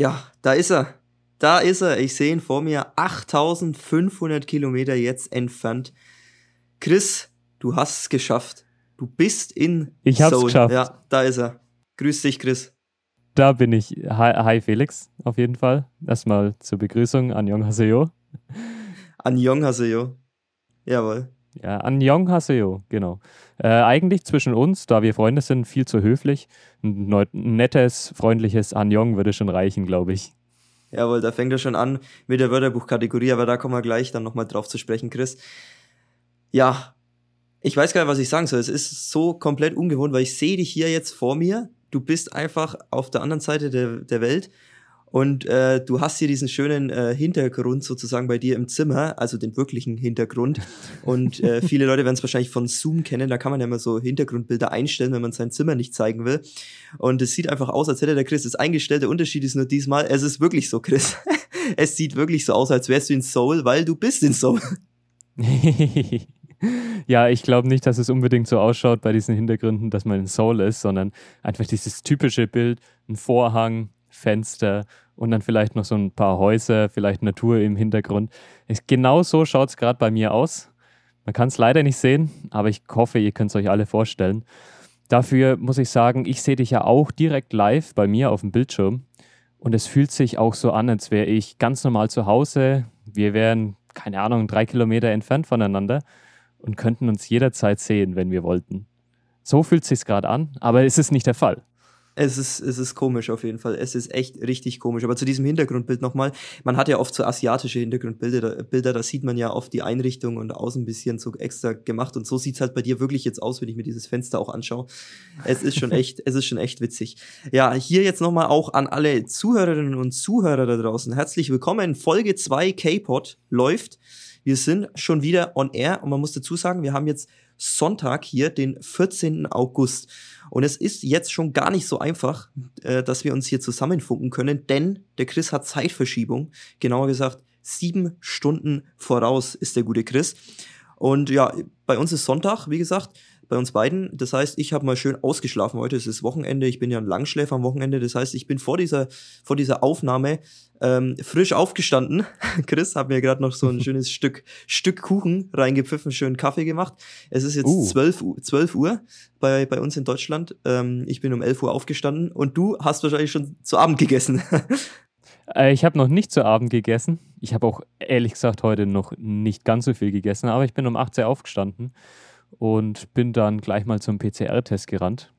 Ja, da ist er. Da ist er. Ich sehe ihn vor mir. 8500 Kilometer jetzt entfernt. Chris, du hast es geschafft. Du bist in Ich hab's geschafft. Ja, da ist er. Grüß dich, Chris. Da bin ich. Hi, hi Felix, auf jeden Fall. Erstmal zur Begrüßung. Anjong Haseo. Anjong Haseo. Jawohl. Ja, Anjong Haseo, genau. Äh, eigentlich zwischen uns, da wir Freunde sind, viel zu höflich. Ein nettes, freundliches Anjong würde schon reichen, glaube ich. Jawohl, da fängt er schon an mit der Wörterbuchkategorie, aber da kommen wir gleich dann nochmal drauf zu sprechen, Chris. Ja, ich weiß gar nicht, was ich sagen soll. Es ist so komplett ungewohnt, weil ich sehe dich hier jetzt vor mir. Du bist einfach auf der anderen Seite der, der Welt und äh, du hast hier diesen schönen äh, Hintergrund sozusagen bei dir im Zimmer, also den wirklichen Hintergrund. Und äh, viele Leute werden es wahrscheinlich von Zoom kennen. Da kann man ja immer so Hintergrundbilder einstellen, wenn man sein Zimmer nicht zeigen will. Und es sieht einfach aus, als hätte der Chris es eingestellt. Der Unterschied ist nur diesmal, es ist wirklich so, Chris. es sieht wirklich so aus, als wärst du in Soul, weil du bist in Soul. ja, ich glaube nicht, dass es unbedingt so ausschaut bei diesen Hintergründen, dass man in Soul ist, sondern einfach dieses typische Bild, ein Vorhang, Fenster und dann vielleicht noch so ein paar Häuser, vielleicht Natur im Hintergrund. genau so schaut es gerade bei mir aus. Man kann es leider nicht sehen, aber ich hoffe, ihr könnt es euch alle vorstellen. Dafür muss ich sagen, ich sehe dich ja auch direkt live bei mir auf dem Bildschirm. Und es fühlt sich auch so an, als wäre ich ganz normal zu Hause. Wir wären, keine Ahnung, drei Kilometer entfernt voneinander und könnten uns jederzeit sehen, wenn wir wollten. So fühlt es sich gerade an, aber es ist nicht der Fall. Es ist, es ist komisch auf jeden Fall. Es ist echt richtig komisch. Aber zu diesem Hintergrundbild nochmal. Man hat ja oft so asiatische Hintergrundbilder, Bilder, da sieht man ja oft die Einrichtung und außen ein bisschen so extra gemacht. Und so sieht's halt bei dir wirklich jetzt aus, wenn ich mir dieses Fenster auch anschaue. Es ist schon echt, es ist schon echt witzig. Ja, hier jetzt nochmal auch an alle Zuhörerinnen und Zuhörer da draußen. Herzlich willkommen. Folge 2 K-Pod läuft. Wir sind schon wieder on air und man muss dazu sagen, wir haben jetzt Sonntag hier, den 14. August. Und es ist jetzt schon gar nicht so einfach, äh, dass wir uns hier zusammenfunken können, denn der Chris hat Zeitverschiebung. Genauer gesagt, sieben Stunden voraus ist der gute Chris. Und ja, bei uns ist Sonntag, wie gesagt bei uns beiden. Das heißt, ich habe mal schön ausgeschlafen heute. Es ist Wochenende. Ich bin ja ein Langschläfer am Wochenende. Das heißt, ich bin vor dieser, vor dieser Aufnahme ähm, frisch aufgestanden. Chris hat mir gerade noch so ein schönes Stück, Stück Kuchen reingepfiffen, schönen Kaffee gemacht. Es ist jetzt uh. 12, 12 Uhr bei, bei uns in Deutschland. Ähm, ich bin um 11 Uhr aufgestanden und du hast wahrscheinlich schon zu Abend gegessen. Äh, ich habe noch nicht zu Abend gegessen. Ich habe auch ehrlich gesagt heute noch nicht ganz so viel gegessen, aber ich bin um 18 Uhr aufgestanden und bin dann gleich mal zum PCR-Test gerannt,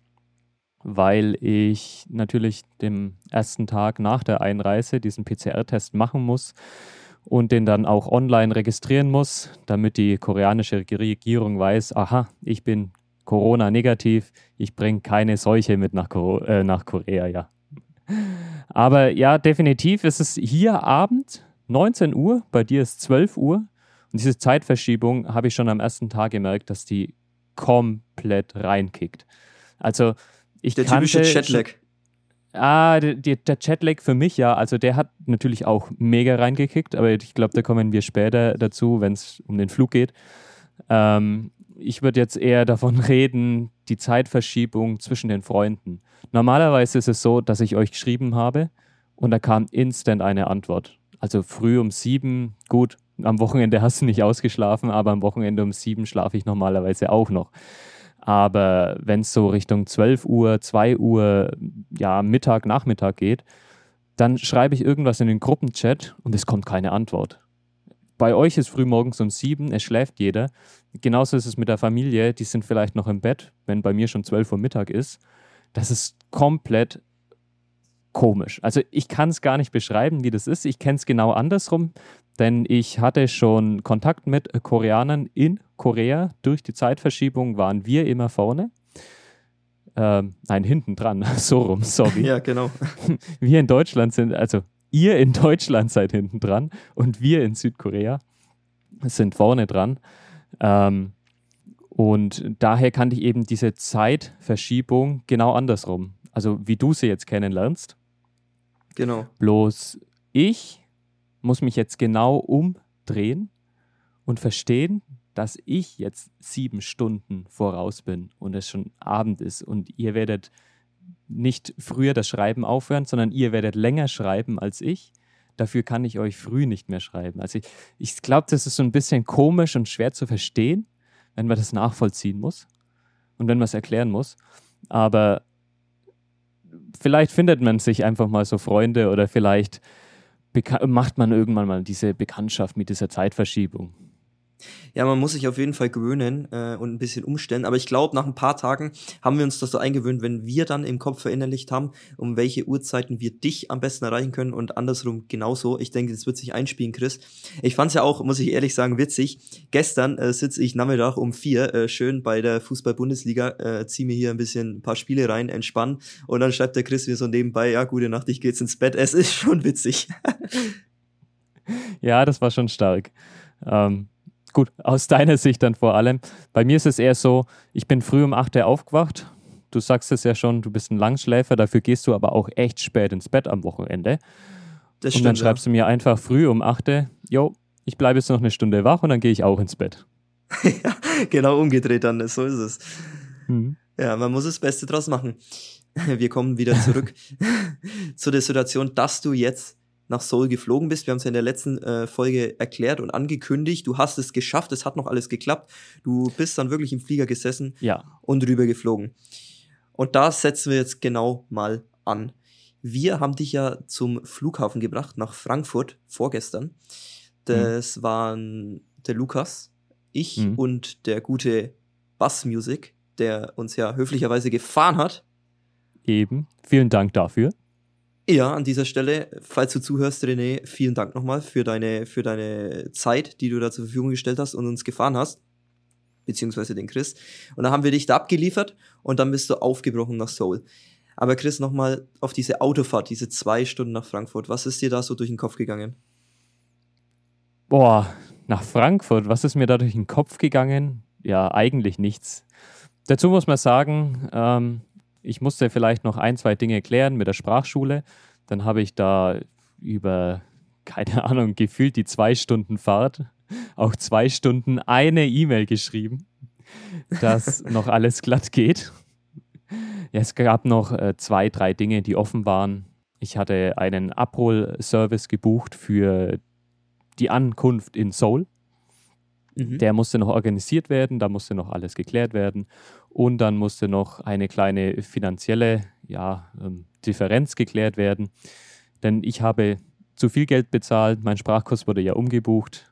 weil ich natürlich dem ersten Tag nach der Einreise diesen PCR-Test machen muss und den dann auch online registrieren muss, damit die koreanische Regierung weiß, aha, ich bin Corona-negativ, ich bringe keine Seuche mit nach, Kore äh, nach Korea, ja. Aber ja, definitiv ist es hier Abend, 19 Uhr, bei dir ist 12 Uhr. Und diese Zeitverschiebung habe ich schon am ersten Tag gemerkt, dass die komplett reinkickt. Also ich Der typische Chatlag. Ah, der, der Chatlag für mich ja, also der hat natürlich auch mega reingekickt, aber ich glaube, da kommen wir später dazu, wenn es um den Flug geht. Ähm, ich würde jetzt eher davon reden, die Zeitverschiebung zwischen den Freunden. Normalerweise ist es so, dass ich euch geschrieben habe und da kam instant eine Antwort. Also früh um sieben, gut, am Wochenende hast du nicht ausgeschlafen, aber am Wochenende um sieben schlafe ich normalerweise auch noch. Aber wenn es so Richtung 12 Uhr, 2 Uhr, ja, Mittag, Nachmittag geht, dann schreibe ich irgendwas in den Gruppenchat und es kommt keine Antwort. Bei euch ist früh morgens um sieben, es schläft jeder. Genauso ist es mit der Familie, die sind vielleicht noch im Bett, wenn bei mir schon 12 Uhr Mittag ist. Das ist komplett komisch. Also ich kann es gar nicht beschreiben, wie das ist. Ich kenne es genau andersrum denn ich hatte schon Kontakt mit Koreanern in Korea. Durch die Zeitverschiebung waren wir immer vorne. Ähm, nein, hinten dran, so rum, sorry. Ja, genau. Wir in Deutschland sind, also ihr in Deutschland seid hinten dran und wir in Südkorea sind vorne dran. Ähm, und daher kannte ich eben diese Zeitverschiebung genau andersrum. Also wie du sie jetzt kennenlernst. Genau. Bloß ich muss mich jetzt genau umdrehen und verstehen, dass ich jetzt sieben Stunden voraus bin und es schon Abend ist und ihr werdet nicht früher das Schreiben aufhören, sondern ihr werdet länger schreiben als ich. Dafür kann ich euch früh nicht mehr schreiben. Also ich, ich glaube, das ist so ein bisschen komisch und schwer zu verstehen, wenn man das nachvollziehen muss und wenn man es erklären muss. Aber vielleicht findet man sich einfach mal so Freunde oder vielleicht macht man irgendwann mal diese Bekanntschaft mit dieser Zeitverschiebung. Ja, man muss sich auf jeden Fall gewöhnen äh, und ein bisschen umstellen. Aber ich glaube, nach ein paar Tagen haben wir uns das so eingewöhnt, wenn wir dann im Kopf verinnerlicht haben, um welche Uhrzeiten wir dich am besten erreichen können und andersrum genauso. Ich denke, das wird sich einspielen, Chris. Ich fand es ja auch, muss ich ehrlich sagen, witzig. Gestern äh, sitze ich Nachmittag um vier äh, schön bei der Fußball-Bundesliga, äh, ziehe mir hier ein bisschen ein paar Spiele rein, entspannen und dann schreibt der Chris mir so nebenbei, ja, gute Nacht, ich gehe jetzt ins Bett. Es ist schon witzig. ja, das war schon stark. Ähm, gut, aus deiner Sicht dann vor allem. Bei mir ist es eher so, ich bin früh um 8 Uhr aufgewacht. Du sagst es ja schon, du bist ein Langschläfer, dafür gehst du aber auch echt spät ins Bett am Wochenende. Das und dann schreibst ja. du mir einfach früh um 8 Uhr, jo, ich bleibe jetzt noch eine Stunde wach und dann gehe ich auch ins Bett. ja, genau umgedreht dann, so ist es. Mhm. Ja, man muss das Beste draus machen. Wir kommen wieder zurück zu der Situation, dass du jetzt nach Seoul geflogen bist. Wir haben es ja in der letzten äh, Folge erklärt und angekündigt. Du hast es geschafft, es hat noch alles geklappt. Du bist dann wirklich im Flieger gesessen ja. und rüber geflogen. Und da setzen wir jetzt genau mal an. Wir haben dich ja zum Flughafen gebracht, nach Frankfurt, vorgestern. Das mhm. waren der Lukas, ich mhm. und der gute Bass Music, der uns ja höflicherweise gefahren hat. Eben. Vielen Dank dafür. Ja, an dieser Stelle, falls du zuhörst, René, vielen Dank nochmal für deine, für deine Zeit, die du da zur Verfügung gestellt hast und uns gefahren hast. Beziehungsweise den Chris. Und dann haben wir dich da abgeliefert und dann bist du aufgebrochen nach Seoul. Aber Chris, nochmal auf diese Autofahrt, diese zwei Stunden nach Frankfurt. Was ist dir da so durch den Kopf gegangen? Boah, nach Frankfurt, was ist mir da durch den Kopf gegangen? Ja, eigentlich nichts. Dazu muss man sagen, ähm, ich musste vielleicht noch ein, zwei Dinge klären mit der Sprachschule. Dann habe ich da über, keine Ahnung, gefühlt die zwei Stunden Fahrt, auch zwei Stunden eine E-Mail geschrieben, dass noch alles glatt geht. Ja, es gab noch äh, zwei, drei Dinge, die offen waren. Ich hatte einen Abholservice gebucht für die Ankunft in Seoul. Mhm. Der musste noch organisiert werden, da musste noch alles geklärt werden und dann musste noch eine kleine finanzielle ja, ähm, Differenz geklärt werden. Denn ich habe zu viel Geld bezahlt, mein Sprachkurs wurde ja umgebucht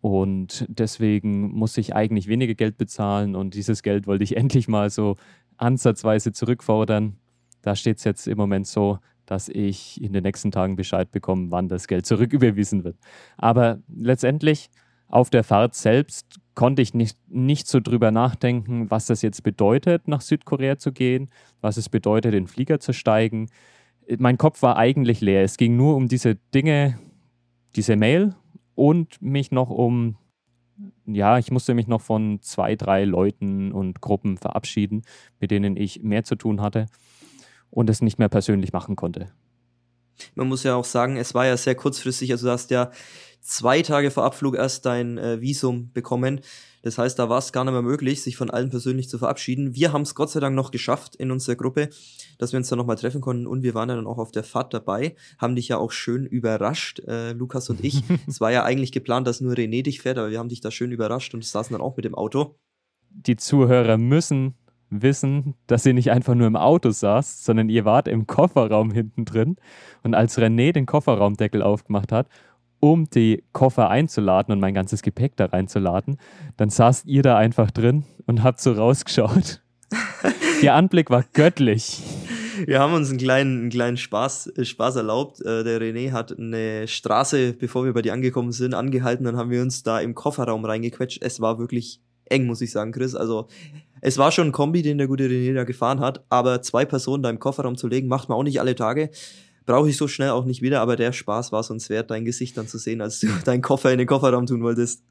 und deswegen muss ich eigentlich weniger Geld bezahlen und dieses Geld wollte ich endlich mal so ansatzweise zurückfordern. Da steht es jetzt im Moment so, dass ich in den nächsten Tagen Bescheid bekomme, wann das Geld zurücküberwiesen wird. Aber letztendlich auf der Fahrt selbst konnte ich nicht, nicht so drüber nachdenken, was das jetzt bedeutet, nach Südkorea zu gehen, was es bedeutet, in den Flieger zu steigen. Mein Kopf war eigentlich leer. Es ging nur um diese Dinge, diese Mail und mich noch um, ja, ich musste mich noch von zwei, drei Leuten und Gruppen verabschieden, mit denen ich mehr zu tun hatte und es nicht mehr persönlich machen konnte. Man muss ja auch sagen, es war ja sehr kurzfristig. Also du hast ja zwei Tage vor Abflug erst dein äh, Visum bekommen. Das heißt, da war es gar nicht mehr möglich, sich von allen persönlich zu verabschieden. Wir haben es Gott sei Dank noch geschafft in unserer Gruppe, dass wir uns dann nochmal treffen konnten und wir waren ja dann auch auf der Fahrt dabei, haben dich ja auch schön überrascht, äh, Lukas und ich. es war ja eigentlich geplant, dass nur René dich fährt, aber wir haben dich da schön überrascht und saßen dann auch mit dem Auto. Die Zuhörer müssen wissen, dass ihr nicht einfach nur im Auto saßt, sondern ihr wart im Kofferraum hinten drin. Und als René den Kofferraumdeckel aufgemacht hat, um die Koffer einzuladen und mein ganzes Gepäck da reinzuladen, dann saßt ihr da einfach drin und habt so rausgeschaut. Ihr Anblick war göttlich. Wir haben uns einen kleinen, einen kleinen Spaß, äh, Spaß erlaubt. Äh, der René hat eine Straße, bevor wir bei dir angekommen sind, angehalten. Dann haben wir uns da im Kofferraum reingequetscht. Es war wirklich eng, muss ich sagen, Chris. Also es war schon ein Kombi, den der gute René da gefahren hat, aber zwei Personen da im Kofferraum zu legen, macht man auch nicht alle Tage. Brauche ich so schnell auch nicht wieder, aber der Spaß war es uns wert, dein Gesicht dann zu sehen, als du deinen Koffer in den Kofferraum tun wolltest.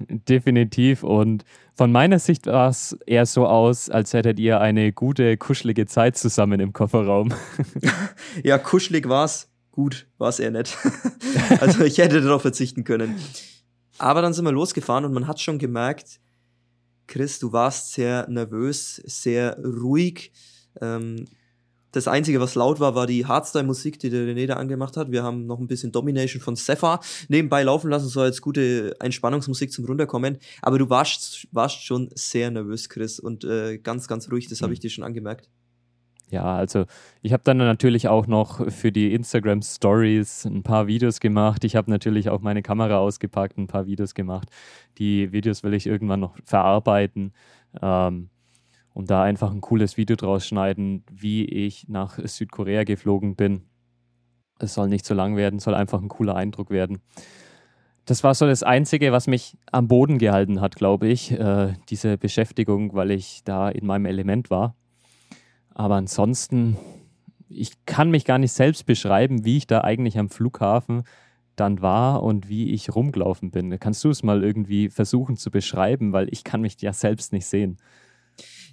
Definitiv. Und von meiner Sicht war es eher so aus, als hättet ihr eine gute, kuschelige Zeit zusammen im Kofferraum. ja, kuschelig war es. Gut, war es eher nett. also ich hätte darauf verzichten können. Aber dann sind wir losgefahren und man hat schon gemerkt, Chris, du warst sehr nervös, sehr ruhig. Ähm, Das Einzige, was laut war, war die Hardstyle-Musik, die der René da angemacht hat. Wir haben noch ein bisschen Domination von Sefa nebenbei laufen lassen, so als gute Entspannungsmusik zum Runterkommen. Aber du warst, warst schon sehr nervös, Chris, und äh, ganz, ganz ruhig, das habe mhm. ich dir schon angemerkt. Ja, also ich habe dann natürlich auch noch für die Instagram Stories ein paar Videos gemacht. Ich habe natürlich auch meine Kamera ausgepackt, ein paar Videos gemacht. Die Videos will ich irgendwann noch verarbeiten ähm, und da einfach ein cooles Video draus schneiden, wie ich nach Südkorea geflogen bin. Es soll nicht so lang werden, soll einfach ein cooler Eindruck werden. Das war so das Einzige, was mich am Boden gehalten hat, glaube ich, äh, diese Beschäftigung, weil ich da in meinem Element war. Aber ansonsten, ich kann mich gar nicht selbst beschreiben, wie ich da eigentlich am Flughafen dann war und wie ich rumgelaufen bin. Kannst du es mal irgendwie versuchen zu beschreiben, weil ich kann mich ja selbst nicht sehen.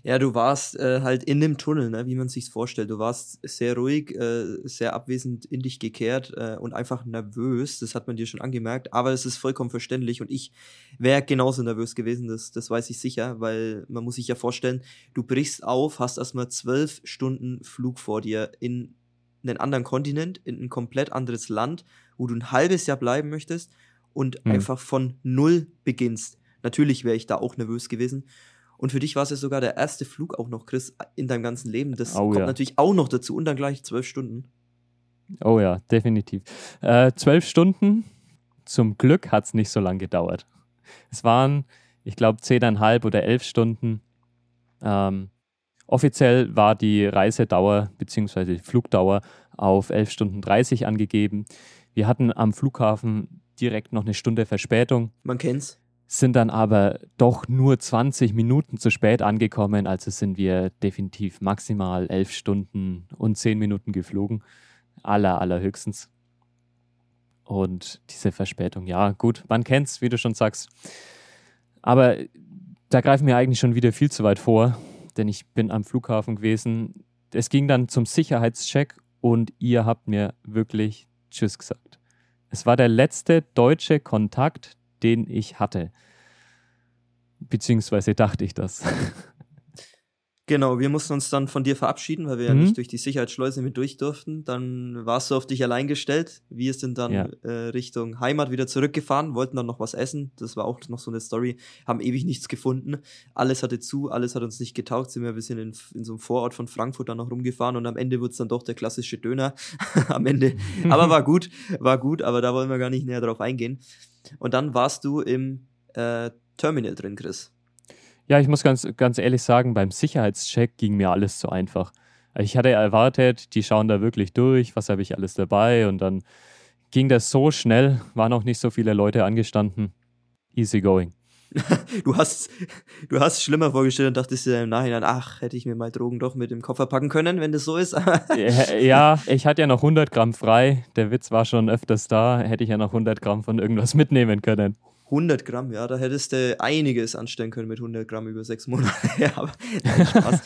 Ja, du warst äh, halt in dem Tunnel, ne, wie man sich vorstellt. Du warst sehr ruhig, äh, sehr abwesend in dich gekehrt äh, und einfach nervös. Das hat man dir schon angemerkt. Aber es ist vollkommen verständlich und ich wäre genauso nervös gewesen. Das, das weiß ich sicher, weil man muss sich ja vorstellen, du brichst auf, hast erstmal zwölf Stunden Flug vor dir in einen anderen Kontinent, in ein komplett anderes Land, wo du ein halbes Jahr bleiben möchtest und mhm. einfach von null beginnst. Natürlich wäre ich da auch nervös gewesen. Und für dich war es ja sogar der erste Flug auch noch, Chris, in deinem ganzen Leben. Das oh, kommt ja. natürlich auch noch dazu und dann gleich zwölf Stunden. Oh ja, definitiv. Äh, zwölf Stunden, zum Glück hat es nicht so lange gedauert. Es waren, ich glaube, zehneinhalb oder elf Stunden. Ähm, offiziell war die Reisedauer bzw. die Flugdauer auf elf Stunden 30 angegeben. Wir hatten am Flughafen direkt noch eine Stunde Verspätung. Man kennt's sind dann aber doch nur 20 Minuten zu spät angekommen, also sind wir definitiv maximal 11 Stunden und 10 Minuten geflogen, aller, allerhöchstens. Und diese Verspätung, ja, gut, man kennt's, wie du schon sagst. Aber da greifen wir eigentlich schon wieder viel zu weit vor, denn ich bin am Flughafen gewesen. Es ging dann zum Sicherheitscheck und ihr habt mir wirklich Tschüss gesagt. Es war der letzte deutsche Kontakt, den ich hatte. Beziehungsweise dachte ich das. Genau, wir mussten uns dann von dir verabschieden, weil wir mhm. ja nicht durch die Sicherheitsschleuse mit durch durften. Dann warst du auf dich allein gestellt. Wir sind dann ja. äh, Richtung Heimat wieder zurückgefahren, wollten dann noch was essen. Das war auch noch so eine Story. Haben ewig nichts gefunden. Alles hatte zu, alles hat uns nicht getaugt. Sind wir ein bisschen in, in so einem Vorort von Frankfurt dann noch rumgefahren und am Ende wurde es dann doch der klassische Döner. am Ende. Aber war gut, war gut, aber da wollen wir gar nicht näher drauf eingehen. Und dann warst du im äh, Terminal drin, Chris. Ja, ich muss ganz, ganz ehrlich sagen, beim Sicherheitscheck ging mir alles zu einfach. Ich hatte erwartet, die schauen da wirklich durch, was habe ich alles dabei und dann ging das so schnell, waren auch nicht so viele Leute angestanden. Easy going. du hast du hast schlimmer vorgestellt und dachtest dir im Nachhinein, ach, hätte ich mir mal Drogen doch mit dem Koffer packen können, wenn das so ist. ja, ich hatte ja noch 100 Gramm frei. Der Witz war schon öfters da. Hätte ich ja noch 100 Gramm von irgendwas mitnehmen können. 100 Gramm, ja, da hättest du einiges anstellen können mit 100 Gramm über sechs Monate. ja, aber nein, Spaß.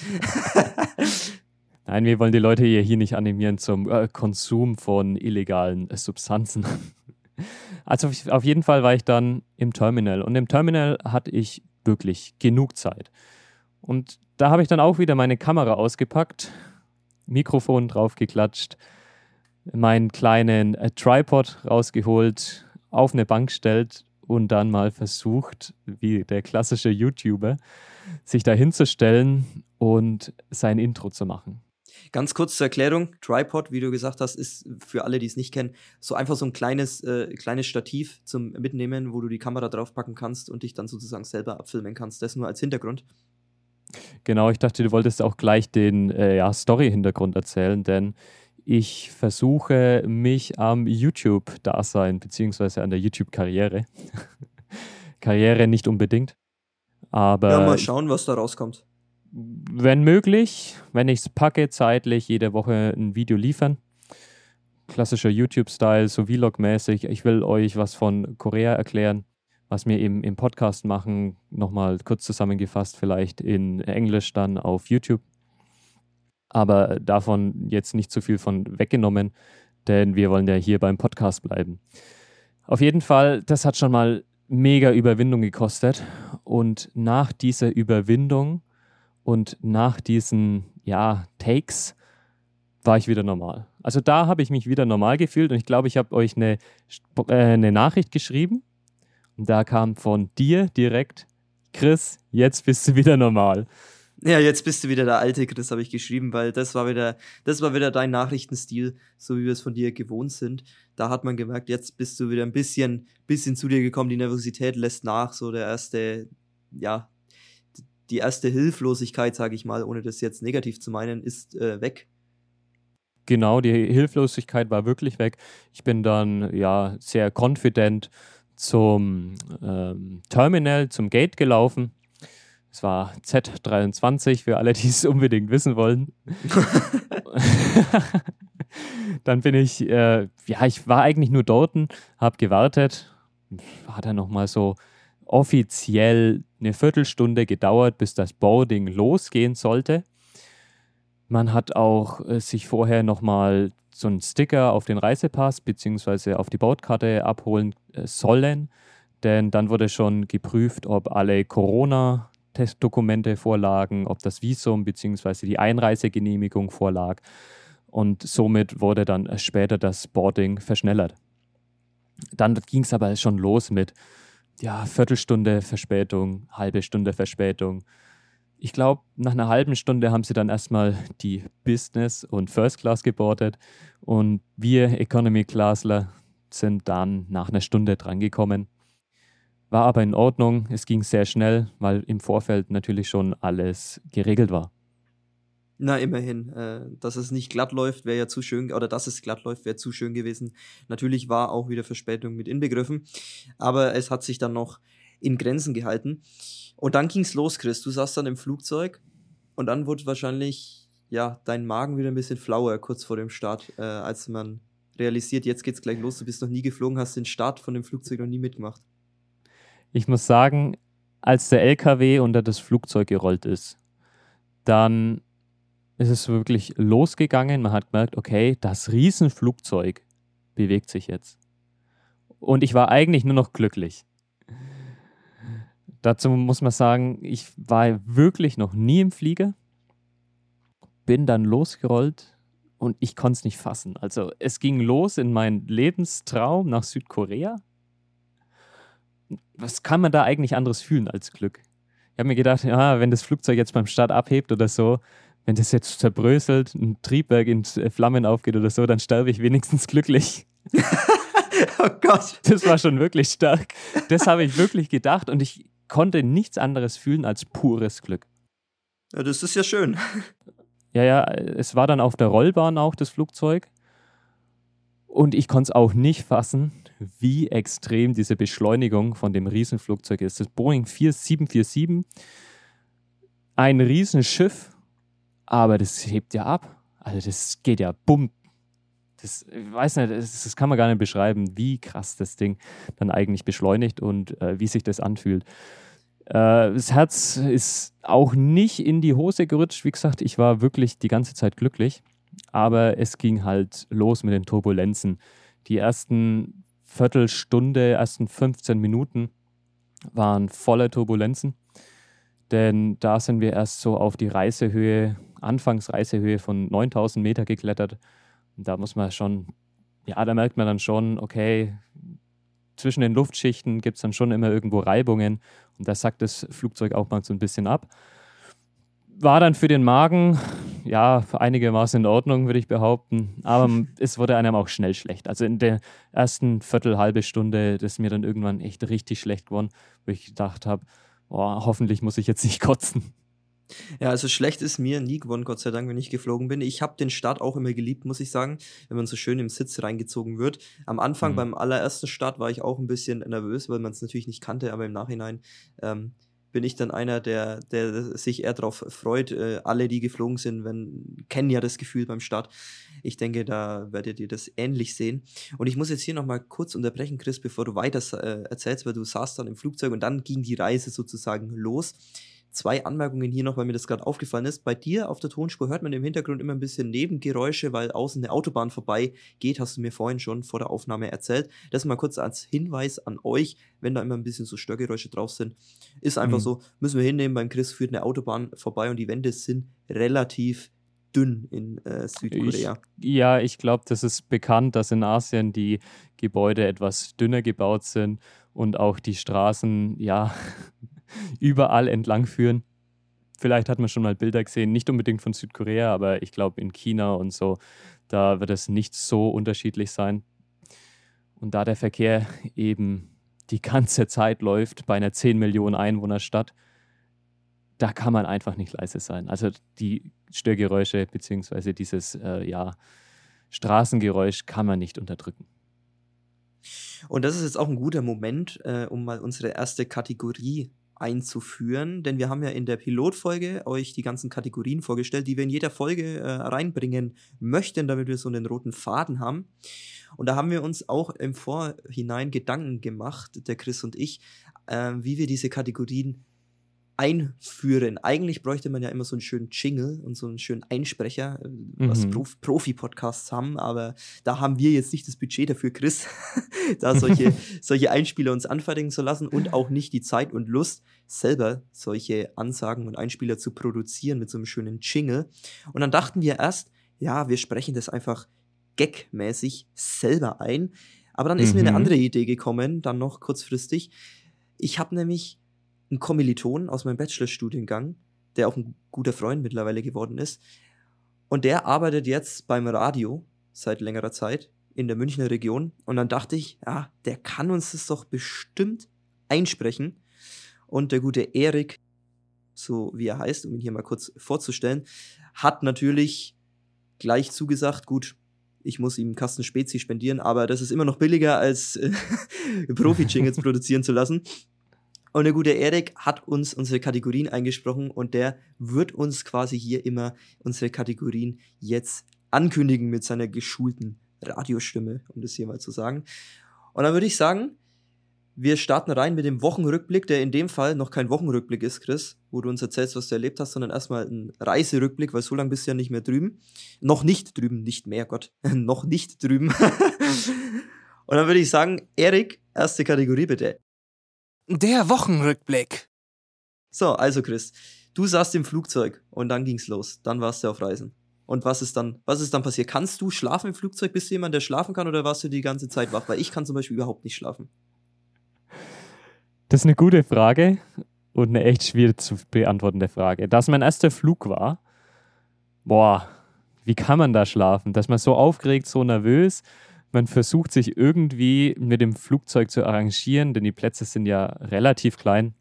nein, wir wollen die Leute hier, hier nicht animieren zum äh, Konsum von illegalen äh, Substanzen. Also auf jeden Fall war ich dann im Terminal und im Terminal hatte ich wirklich genug Zeit. Und da habe ich dann auch wieder meine Kamera ausgepackt, Mikrofon draufgeklatscht, meinen kleinen äh, Tripod rausgeholt, auf eine Bank stellt und dann mal versucht, wie der klassische YouTuber, sich da hinzustellen und sein Intro zu machen. Ganz kurz zur Erklärung: Tripod, wie du gesagt hast, ist für alle, die es nicht kennen, so einfach so ein kleines, äh, kleines Stativ zum Mitnehmen, wo du die Kamera draufpacken kannst und dich dann sozusagen selber abfilmen kannst. Das nur als Hintergrund. Genau, ich dachte, du wolltest auch gleich den äh, ja, Story-Hintergrund erzählen, denn ich versuche mich am YouTube-Dasein beziehungsweise an der YouTube-Karriere. Karriere nicht unbedingt. Aber ja, mal schauen, was da rauskommt. Wenn möglich, wenn ich es packe, zeitlich jede Woche ein Video liefern. Klassischer YouTube-Style, so Vlog-mäßig. Ich will euch was von Korea erklären, was wir eben im Podcast machen. Nochmal kurz zusammengefasst, vielleicht in Englisch dann auf YouTube aber davon jetzt nicht zu viel von weggenommen, denn wir wollen ja hier beim Podcast bleiben. Auf jeden Fall, das hat schon mal mega Überwindung gekostet und nach dieser Überwindung und nach diesen ja, Takes war ich wieder normal. Also da habe ich mich wieder normal gefühlt und ich glaube, ich habe euch eine, äh, eine Nachricht geschrieben und da kam von dir direkt, Chris, jetzt bist du wieder normal. Ja, jetzt bist du wieder der alte Chris, habe ich geschrieben, weil das war wieder, das war wieder dein Nachrichtenstil, so wie wir es von dir gewohnt sind. Da hat man gemerkt, jetzt bist du wieder ein bisschen, bisschen zu dir gekommen, die Nervosität lässt nach, so der erste, ja, die erste Hilflosigkeit, sage ich mal, ohne das jetzt negativ zu meinen, ist äh, weg. Genau, die Hilflosigkeit war wirklich weg. Ich bin dann ja sehr confident zum ähm, Terminal, zum Gate gelaufen es war Z23 für alle, die es unbedingt wissen wollen. dann bin ich, äh, ja, ich war eigentlich nur dort, habe gewartet. Hat dann nochmal so offiziell eine Viertelstunde gedauert, bis das Boarding losgehen sollte. Man hat auch äh, sich vorher nochmal so einen Sticker auf den Reisepass bzw. auf die Bordkarte abholen äh, sollen, denn dann wurde schon geprüft, ob alle Corona Testdokumente vorlagen, ob das Visum bzw. die Einreisegenehmigung vorlag. Und somit wurde dann später das Boarding verschnellert. Dann ging es aber schon los mit ja, Viertelstunde Verspätung, halbe Stunde Verspätung. Ich glaube, nach einer halben Stunde haben sie dann erstmal die Business und First Class gebordet und wir Economy Classler sind dann nach einer Stunde drangekommen. War aber in Ordnung, es ging sehr schnell, weil im Vorfeld natürlich schon alles geregelt war. Na, immerhin. Äh, dass es nicht glatt läuft, wäre ja zu schön, oder dass es glatt läuft, wäre zu schön gewesen. Natürlich war auch wieder Verspätung mit inbegriffen, aber es hat sich dann noch in Grenzen gehalten. Und dann ging es los, Chris. Du saßt dann im Flugzeug und dann wurde wahrscheinlich, ja, dein Magen wieder ein bisschen flauer kurz vor dem Start, äh, als man realisiert, jetzt geht's gleich los, du bist noch nie geflogen, hast den Start von dem Flugzeug noch nie mitgemacht. Ich muss sagen, als der LKW unter das Flugzeug gerollt ist, dann ist es wirklich losgegangen. Man hat gemerkt, okay, das Riesenflugzeug bewegt sich jetzt. Und ich war eigentlich nur noch glücklich. Dazu muss man sagen, ich war wirklich noch nie im Flieger, bin dann losgerollt und ich konnte es nicht fassen. Also es ging los in meinen Lebenstraum nach Südkorea was kann man da eigentlich anderes fühlen als Glück? Ich habe mir gedacht, ja, wenn das Flugzeug jetzt beim Start abhebt oder so, wenn das jetzt zerbröselt, ein Triebwerk in Flammen aufgeht oder so, dann sterbe ich wenigstens glücklich. oh Gott. Das war schon wirklich stark. Das habe ich wirklich gedacht und ich konnte nichts anderes fühlen als pures Glück. Ja, das ist ja schön. Ja, ja, es war dann auf der Rollbahn auch das Flugzeug. Und ich konnte es auch nicht fassen, wie extrem diese Beschleunigung von dem Riesenflugzeug ist. Das Boeing 4747, ein Riesenschiff, aber das hebt ja ab. Also das geht ja bumm. Das, ich weiß nicht, das, das kann man gar nicht beschreiben, wie krass das Ding dann eigentlich beschleunigt und äh, wie sich das anfühlt. Äh, das Herz ist auch nicht in die Hose gerutscht. Wie gesagt, ich war wirklich die ganze Zeit glücklich. Aber es ging halt los mit den Turbulenzen. Die ersten Viertelstunde, ersten 15 Minuten waren voller Turbulenzen. Denn da sind wir erst so auf die Reisehöhe, Anfangsreisehöhe von 9000 Meter geklettert. Und da muss man schon, ja, da merkt man dann schon, okay, zwischen den Luftschichten gibt es dann schon immer irgendwo Reibungen. Und da sackt das Flugzeug auch mal so ein bisschen ab war dann für den Magen, ja, einigermaßen in Ordnung, würde ich behaupten. Aber es wurde einem auch schnell schlecht. Also in der ersten Viertel, halbe Stunde ist mir dann irgendwann echt richtig schlecht geworden, wo ich gedacht habe, oh, hoffentlich muss ich jetzt nicht kotzen. Ja, also schlecht ist mir nie geworden, Gott sei Dank, wenn ich geflogen bin. Ich habe den Start auch immer geliebt, muss ich sagen, wenn man so schön im Sitz reingezogen wird. Am Anfang, mhm. beim allerersten Start, war ich auch ein bisschen nervös, weil man es natürlich nicht kannte, aber im Nachhinein ähm, bin ich dann einer, der, der sich eher darauf freut. Äh, alle, die geflogen sind, wenn, kennen ja das Gefühl beim Start. Ich denke, da werdet ihr das ähnlich sehen. Und ich muss jetzt hier nochmal kurz unterbrechen, Chris, bevor du weiter äh, erzählst, weil du saßt dann im Flugzeug und dann ging die Reise sozusagen los zwei Anmerkungen hier noch, weil mir das gerade aufgefallen ist. Bei dir auf der Tonspur hört man im Hintergrund immer ein bisschen Nebengeräusche, weil außen eine Autobahn vorbei geht, hast du mir vorhin schon vor der Aufnahme erzählt. Das mal kurz als Hinweis an euch, wenn da immer ein bisschen so Störgeräusche drauf sind. Ist einfach mhm. so, müssen wir hinnehmen, beim Chris führt eine Autobahn vorbei und die Wände sind relativ dünn in äh, Südkorea. Ich, ja, ich glaube, das ist bekannt, dass in Asien die Gebäude etwas dünner gebaut sind und auch die Straßen, ja, überall entlang führen. Vielleicht hat man schon mal Bilder gesehen, nicht unbedingt von Südkorea, aber ich glaube in China und so, da wird es nicht so unterschiedlich sein. Und da der Verkehr eben die ganze Zeit läuft bei einer 10 Millionen Einwohnerstadt, da kann man einfach nicht leise sein. Also die Störgeräusche bzw. dieses äh, ja, Straßengeräusch kann man nicht unterdrücken. Und das ist jetzt auch ein guter Moment, äh, um mal unsere erste Kategorie einzuführen, denn wir haben ja in der Pilotfolge euch die ganzen Kategorien vorgestellt, die wir in jeder Folge äh, reinbringen möchten, damit wir so einen roten Faden haben. Und da haben wir uns auch im Vorhinein Gedanken gemacht, der Chris und ich, äh, wie wir diese Kategorien einführen. Eigentlich bräuchte man ja immer so einen schönen Jingle und so einen schönen Einsprecher, äh, was mhm. Prof Profi-Podcasts haben, aber da haben wir jetzt nicht das Budget dafür, Chris, da solche, solche Einspieler uns anfertigen zu lassen und auch nicht die Zeit und Lust, selber solche Ansagen und Einspieler zu produzieren mit so einem schönen Jingle. Und dann dachten wir erst, ja, wir sprechen das einfach gagmäßig selber ein. Aber dann ist mhm. mir eine mhm. andere Idee gekommen, dann noch kurzfristig. Ich habe nämlich einen Kommiliton aus meinem Bachelorstudiengang, der auch ein guter Freund mittlerweile geworden ist. Und der arbeitet jetzt beim Radio seit längerer Zeit in der Münchner Region. Und dann dachte ich, ja, der kann uns das doch bestimmt einsprechen. Und der gute Erik, so wie er heißt, um ihn hier mal kurz vorzustellen, hat natürlich gleich zugesagt, gut, ich muss ihm einen Kasten Spezi spendieren, aber das ist immer noch billiger, als äh, Profi-Jingles produzieren zu lassen. Und der gute Erik hat uns unsere Kategorien eingesprochen und der wird uns quasi hier immer unsere Kategorien jetzt ankündigen mit seiner geschulten Radiostimme, um das hier mal zu sagen. Und dann würde ich sagen, wir starten rein mit dem Wochenrückblick, der in dem Fall noch kein Wochenrückblick ist, Chris, wo du uns erzählst, was du erlebt hast, sondern erstmal ein Reiserückblick, weil so lange bist du ja nicht mehr drüben. Noch nicht drüben, nicht mehr, Gott. noch nicht drüben. Und dann würde ich sagen, Erik, erste Kategorie bitte. Der Wochenrückblick. So, also Chris, du saßt im Flugzeug und dann ging's los. Dann warst du auf Reisen. Und was ist dann, was ist dann passiert? Kannst du schlafen im Flugzeug? Bist du jemand, der schlafen kann oder warst du die ganze Zeit wach? Weil ich kann zum Beispiel überhaupt nicht schlafen. Das ist eine gute Frage und eine echt schwierig zu beantwortende Frage. Dass mein erster Flug war, boah, wie kann man da schlafen? Dass man so aufgeregt, so nervös man versucht sich irgendwie mit dem Flugzeug zu arrangieren, denn die Plätze sind ja relativ klein,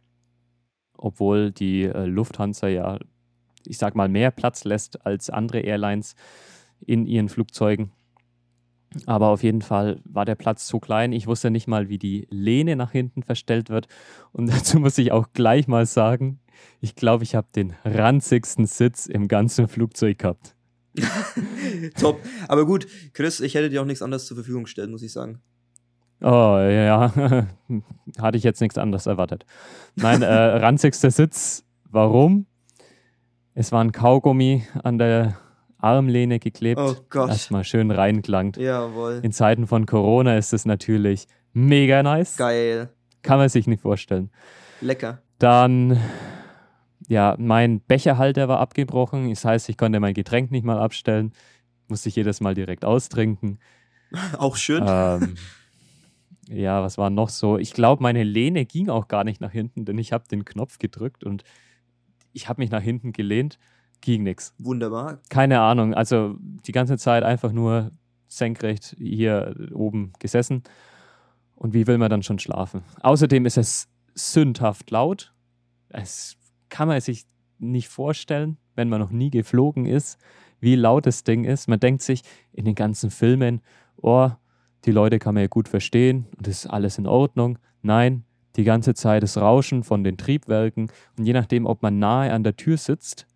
obwohl die äh, Lufthansa ja, ich sag mal, mehr Platz lässt als andere Airlines in ihren Flugzeugen. Aber auf jeden Fall war der Platz so klein. Ich wusste nicht mal, wie die Lehne nach hinten verstellt wird. Und dazu muss ich auch gleich mal sagen, ich glaube, ich habe den ranzigsten Sitz im ganzen Flugzeug gehabt. Top. Aber gut, Chris, ich hätte dir auch nichts anderes zur Verfügung gestellt, muss ich sagen. Oh, ja. Hatte ich jetzt nichts anderes erwartet. Nein, äh, ranzigster Sitz. Warum? Es war ein Kaugummi an der Armlehne geklebt. Oh Gott. Erstmal schön reinklangt. Jawohl. In Zeiten von Corona ist es natürlich mega nice. Geil. Kann man sich nicht vorstellen. Lecker. Dann ja, mein Becherhalter war abgebrochen. Das heißt, ich konnte mein Getränk nicht mal abstellen. Musste ich jedes Mal direkt austrinken. Auch schön. Ähm, ja, was war noch so? Ich glaube, meine Lehne ging auch gar nicht nach hinten, denn ich habe den Knopf gedrückt und ich habe mich nach hinten gelehnt. Ging nichts. Wunderbar. Keine Ahnung. Also die ganze Zeit einfach nur senkrecht hier oben gesessen. Und wie will man dann schon schlafen? Außerdem ist es sündhaft laut. Es kann man sich nicht vorstellen, wenn man noch nie geflogen ist, wie laut das Ding ist. Man denkt sich in den ganzen Filmen, oh, die Leute kann man ja gut verstehen und es ist alles in Ordnung. Nein, die ganze Zeit das Rauschen von den Triebwerken und je nachdem, ob man nahe an der Tür sitzt,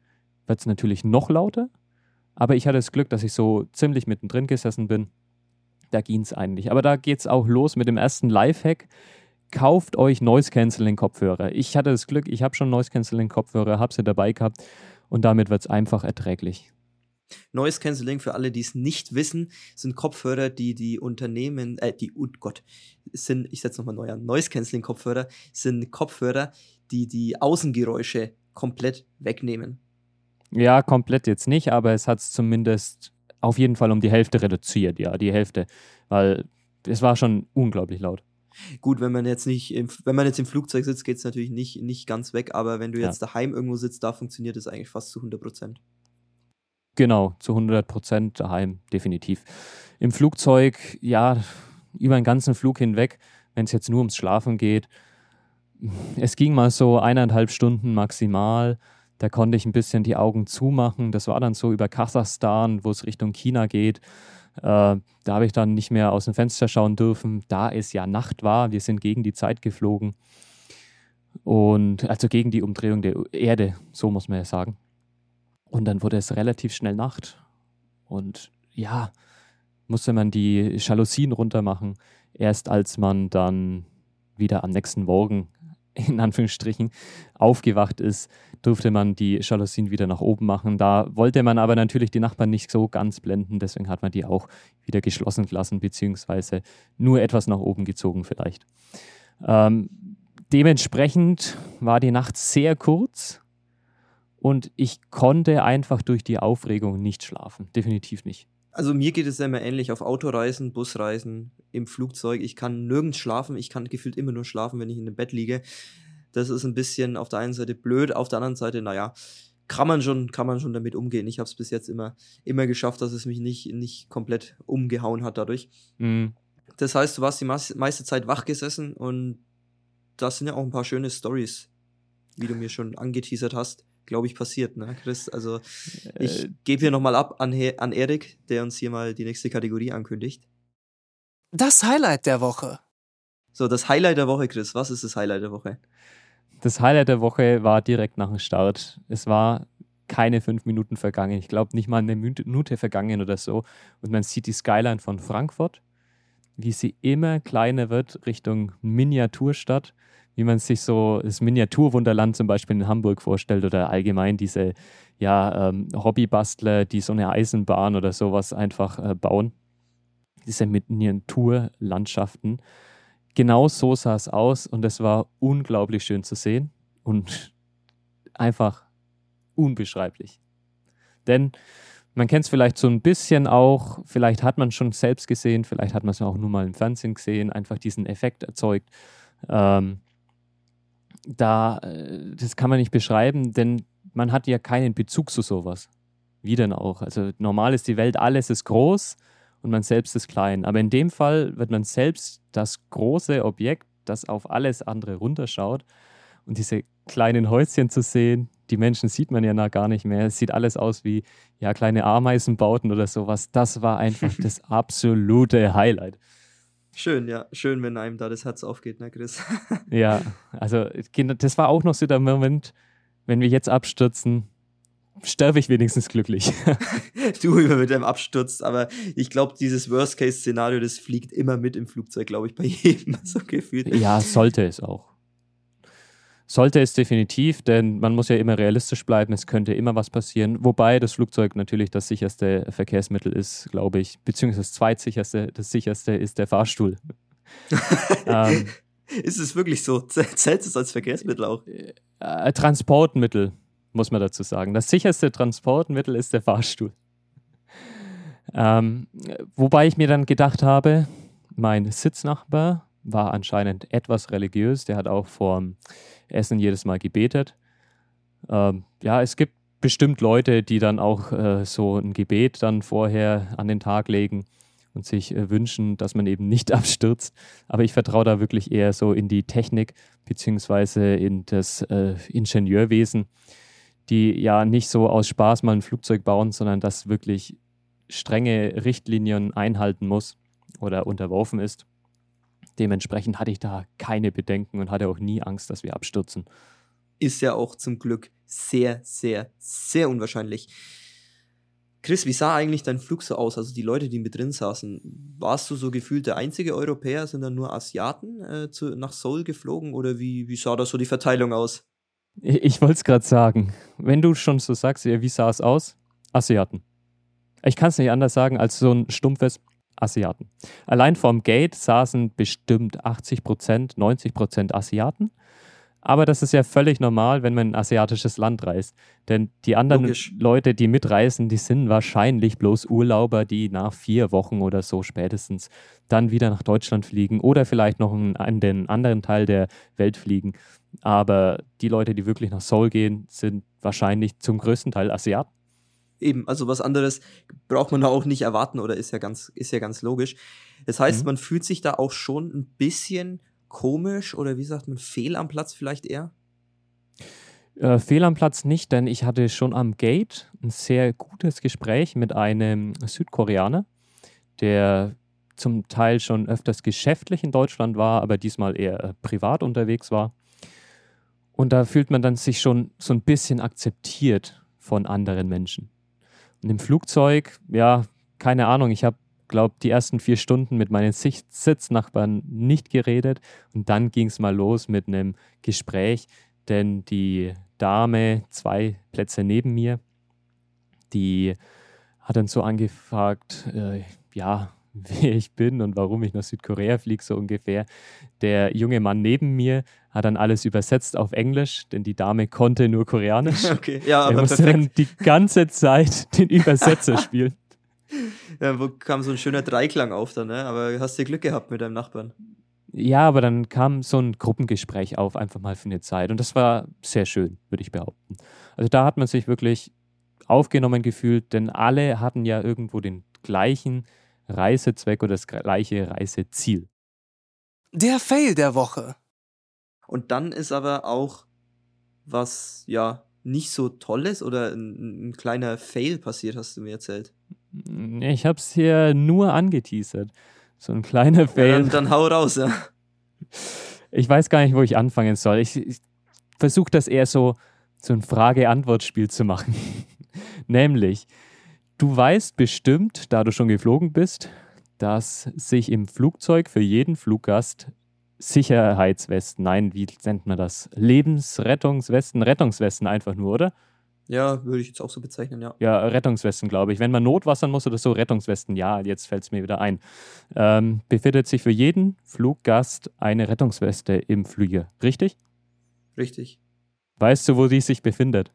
wird es natürlich noch lauter. Aber ich hatte das Glück, dass ich so ziemlich mittendrin gesessen bin. Da ging es eigentlich. Aber da geht es auch los mit dem ersten Lifehack kauft euch Noise Cancelling Kopfhörer. Ich hatte das Glück, ich habe schon Noise Cancelling Kopfhörer, habe sie dabei gehabt und damit wird es einfach erträglich. Noise Cancelling, für alle, die es nicht wissen, sind Kopfhörer, die die Unternehmen, äh, die, oh Gott, sind, ich setze nochmal neu an, Noise Cancelling Kopfhörer sind Kopfhörer, die die Außengeräusche komplett wegnehmen. Ja, komplett jetzt nicht, aber es hat es zumindest auf jeden Fall um die Hälfte reduziert, ja, die Hälfte, weil es war schon unglaublich laut. Gut, wenn man jetzt nicht, im, wenn man jetzt im Flugzeug sitzt, geht es natürlich nicht, nicht ganz weg, aber wenn du jetzt ja. daheim irgendwo sitzt, da funktioniert es eigentlich fast zu 100 Prozent. Genau, zu 100 Prozent daheim, definitiv. Im Flugzeug, ja, über den ganzen Flug hinweg, wenn es jetzt nur ums Schlafen geht, es ging mal so eineinhalb Stunden maximal. Da konnte ich ein bisschen die Augen zumachen. Das war dann so über Kasachstan, wo es Richtung China geht. Äh, da habe ich dann nicht mehr aus dem Fenster schauen dürfen, da es ja Nacht war. Wir sind gegen die Zeit geflogen. Und also gegen die Umdrehung der Erde, so muss man ja sagen. Und dann wurde es relativ schnell Nacht. Und ja, musste man die Jalousien runtermachen. Erst als man dann wieder am nächsten Morgen in Anführungsstrichen aufgewacht ist, durfte man die Jalousien wieder nach oben machen. Da wollte man aber natürlich die Nachbarn nicht so ganz blenden, deswegen hat man die auch wieder geschlossen gelassen, beziehungsweise nur etwas nach oben gezogen vielleicht. Ähm, dementsprechend war die Nacht sehr kurz und ich konnte einfach durch die Aufregung nicht schlafen. Definitiv nicht. Also mir geht es immer ähnlich auf Autoreisen, Busreisen, im Flugzeug. Ich kann nirgends schlafen. Ich kann gefühlt immer nur schlafen, wenn ich in dem Bett liege. Das ist ein bisschen auf der einen Seite blöd, auf der anderen Seite, naja, kann man schon, kann man schon damit umgehen. Ich habe es bis jetzt immer, immer geschafft, dass es mich nicht, nicht komplett umgehauen hat dadurch. Mhm. Das heißt, du warst die meiste Zeit wach gesessen und das sind ja auch ein paar schöne Stories, wie du mir schon angeteasert hast glaube ich, passiert, ne, Chris? Also ich äh, gebe hier nochmal ab an, an Erik, der uns hier mal die nächste Kategorie ankündigt. Das Highlight der Woche. So, das Highlight der Woche, Chris. Was ist das Highlight der Woche? Das Highlight der Woche war direkt nach dem Start. Es war keine fünf Minuten vergangen. Ich glaube nicht mal eine Minute vergangen oder so. Und man sieht die Skyline von Frankfurt, wie sie immer kleiner wird Richtung Miniaturstadt wie man sich so das Miniaturwunderland zum Beispiel in Hamburg vorstellt oder allgemein diese ja, ähm, Hobbybastler, die so eine Eisenbahn oder sowas einfach äh, bauen. Diese Miniaturlandschaften. Genau so sah es aus und es war unglaublich schön zu sehen und einfach unbeschreiblich. Denn man kennt es vielleicht so ein bisschen auch, vielleicht hat man schon selbst gesehen, vielleicht hat man es auch nur mal im Fernsehen gesehen, einfach diesen Effekt erzeugt. Ähm, da, äh, das kann man nicht beschreiben, denn man hat ja keinen Bezug zu sowas. Wie denn auch? Also normal ist die Welt, alles ist groß und man selbst ist klein. Aber in dem Fall wird man selbst das große Objekt, das auf alles andere runterschaut und diese kleinen Häuschen zu sehen, die Menschen sieht man ja noch gar nicht mehr. Es sieht alles aus wie ja, kleine Ameisenbauten oder sowas. Das war einfach das absolute Highlight. Schön, ja. Schön, wenn einem da das Herz aufgeht, ne, Chris? ja, also das war auch noch so der Moment, wenn wir jetzt abstürzen, sterbe ich wenigstens glücklich. du über mit deinem Absturz, aber ich glaube, dieses Worst-Case-Szenario, das fliegt immer mit im Flugzeug, glaube ich, bei jedem so gefühlt. Ja, sollte es auch. Sollte es definitiv, denn man muss ja immer realistisch bleiben, es könnte immer was passieren. Wobei das Flugzeug natürlich das sicherste Verkehrsmittel ist, glaube ich, beziehungsweise das zweitsicherste, das sicherste ist der Fahrstuhl. ähm, ist es wirklich so? Zählt es als Verkehrsmittel auch? Äh, Transportmittel, muss man dazu sagen. Das sicherste Transportmittel ist der Fahrstuhl. Ähm, wobei ich mir dann gedacht habe, mein Sitznachbar war anscheinend etwas religiös. Der hat auch vorm Essen jedes Mal gebetet. Ähm, ja, es gibt bestimmt Leute, die dann auch äh, so ein Gebet dann vorher an den Tag legen und sich äh, wünschen, dass man eben nicht abstürzt. Aber ich vertraue da wirklich eher so in die Technik beziehungsweise in das äh, Ingenieurwesen, die ja nicht so aus Spaß mal ein Flugzeug bauen, sondern das wirklich strenge Richtlinien einhalten muss oder unterworfen ist. Dementsprechend hatte ich da keine Bedenken und hatte auch nie Angst, dass wir abstürzen. Ist ja auch zum Glück sehr, sehr, sehr unwahrscheinlich. Chris, wie sah eigentlich dein Flug so aus? Also die Leute, die mit drin saßen, warst du so gefühlt der einzige Europäer? Sind dann nur Asiaten äh, zu, nach Seoul geflogen oder wie, wie sah da so die Verteilung aus? Ich, ich wollte es gerade sagen. Wenn du schon so sagst, wie sah es aus? Asiaten. Ich kann es nicht anders sagen als so ein stumpfes Asiaten. Allein vorm Gate saßen bestimmt 80 Prozent, 90 Prozent Asiaten. Aber das ist ja völlig normal, wenn man in ein asiatisches Land reist. Denn die anderen Logisch. Leute, die mitreisen, die sind wahrscheinlich bloß Urlauber, die nach vier Wochen oder so spätestens dann wieder nach Deutschland fliegen oder vielleicht noch in, in den anderen Teil der Welt fliegen. Aber die Leute, die wirklich nach Seoul gehen, sind wahrscheinlich zum größten Teil Asiaten. Eben, also was anderes braucht man da auch nicht erwarten oder ist ja ganz, ist ja ganz logisch. Das heißt, Mhm. man fühlt sich da auch schon ein bisschen komisch oder wie sagt man, fehl am Platz vielleicht eher? Äh, fehl am Platz nicht, denn ich hatte schon am Gate ein sehr gutes Gespräch mit einem Südkoreaner, der zum Teil schon öfters geschäftlich in Deutschland war, aber diesmal eher äh, privat unterwegs war. Und da fühlt man dann sich schon so ein bisschen akzeptiert von anderen Menschen. Und im Flugzeug, ja, keine Ahnung, ich habe, glaube die ersten vier Stunden mit meinen Sitznachbarn nicht geredet und dann ging es mal los mit einem Gespräch, denn die Dame, zwei Plätze neben mir, die hat dann so angefragt, äh, ja, wer ich bin und warum ich nach Südkorea fliege, so ungefähr. Der junge Mann neben mir hat dann alles übersetzt auf Englisch, denn die Dame konnte nur Koreanisch. Okay, ja, er aber musste dann perfekt. die ganze Zeit den Übersetzer spielen. Ja, wo kam so ein schöner Dreiklang auf dann, ne? Aber hast du Glück gehabt mit deinem Nachbarn. Ja, aber dann kam so ein Gruppengespräch auf, einfach mal für eine Zeit. Und das war sehr schön, würde ich behaupten. Also da hat man sich wirklich aufgenommen gefühlt, denn alle hatten ja irgendwo den gleichen Reisezweck oder das gleiche Reiseziel. Der Fail der Woche. Und dann ist aber auch was, ja, nicht so tolles oder ein, ein kleiner Fail passiert, hast du mir erzählt. Ich habe es hier nur angeteasert. So ein kleiner Ja, Fail. dann, dann hau raus, ja. Ich weiß gar nicht, wo ich anfangen soll. Ich, ich versuche das eher so, so ein Frage-Antwort-Spiel zu machen. Nämlich, du weißt bestimmt, da du schon geflogen bist, dass sich im Flugzeug für jeden Fluggast Sicherheitswesten, nein, wie nennt man das? Lebensrettungswesten, Rettungswesten einfach nur, oder? Ja, würde ich jetzt auch so bezeichnen, ja. Ja, Rettungswesten, glaube ich. Wenn man notwassern muss oder so, Rettungswesten, ja, jetzt fällt es mir wieder ein. Ähm, befindet sich für jeden Fluggast eine Rettungsweste im Flieger, richtig? Richtig. Weißt du, wo die sich befindet?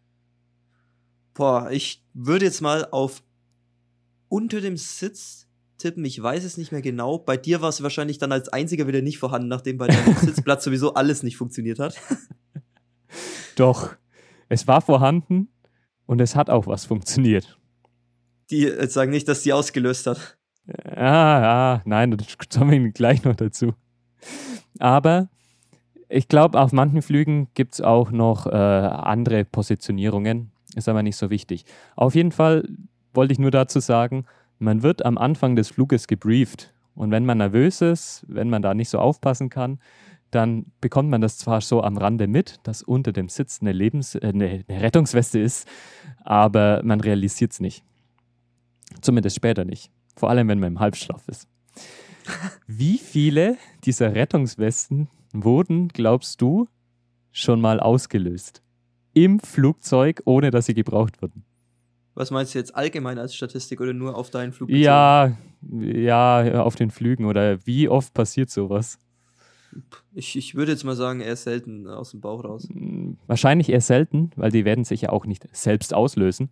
Boah, ich würde jetzt mal auf unter dem Sitz tippen. Ich weiß es nicht mehr genau. Bei dir war es wahrscheinlich dann als einziger wieder nicht vorhanden, nachdem bei deinem Sitzplatz sowieso alles nicht funktioniert hat. Doch, es war vorhanden und es hat auch was funktioniert. Die äh, sagen nicht, dass die ausgelöst hat. Ah, ah, nein, das kommen wir gleich noch dazu. Aber ich glaube, auf manchen Flügen gibt es auch noch äh, andere Positionierungen. Ist aber nicht so wichtig. Auf jeden Fall wollte ich nur dazu sagen, man wird am Anfang des Fluges gebrieft. Und wenn man nervös ist, wenn man da nicht so aufpassen kann, dann bekommt man das zwar so am Rande mit, dass unter dem Sitz eine, Lebens äh, eine, eine Rettungsweste ist, aber man realisiert es nicht. Zumindest später nicht. Vor allem, wenn man im Halbschlaf ist. Wie viele dieser Rettungswesten wurden, glaubst du, schon mal ausgelöst? Im Flugzeug, ohne dass sie gebraucht wurden? Was meinst du jetzt allgemein als Statistik oder nur auf deinen Flug? bezogen? Ja, ja, auf den Flügen oder wie oft passiert sowas? Ich, ich würde jetzt mal sagen, eher selten aus dem Bauch raus. Hm, Wahrscheinlich eher selten, weil die werden sich ja auch nicht selbst auslösen,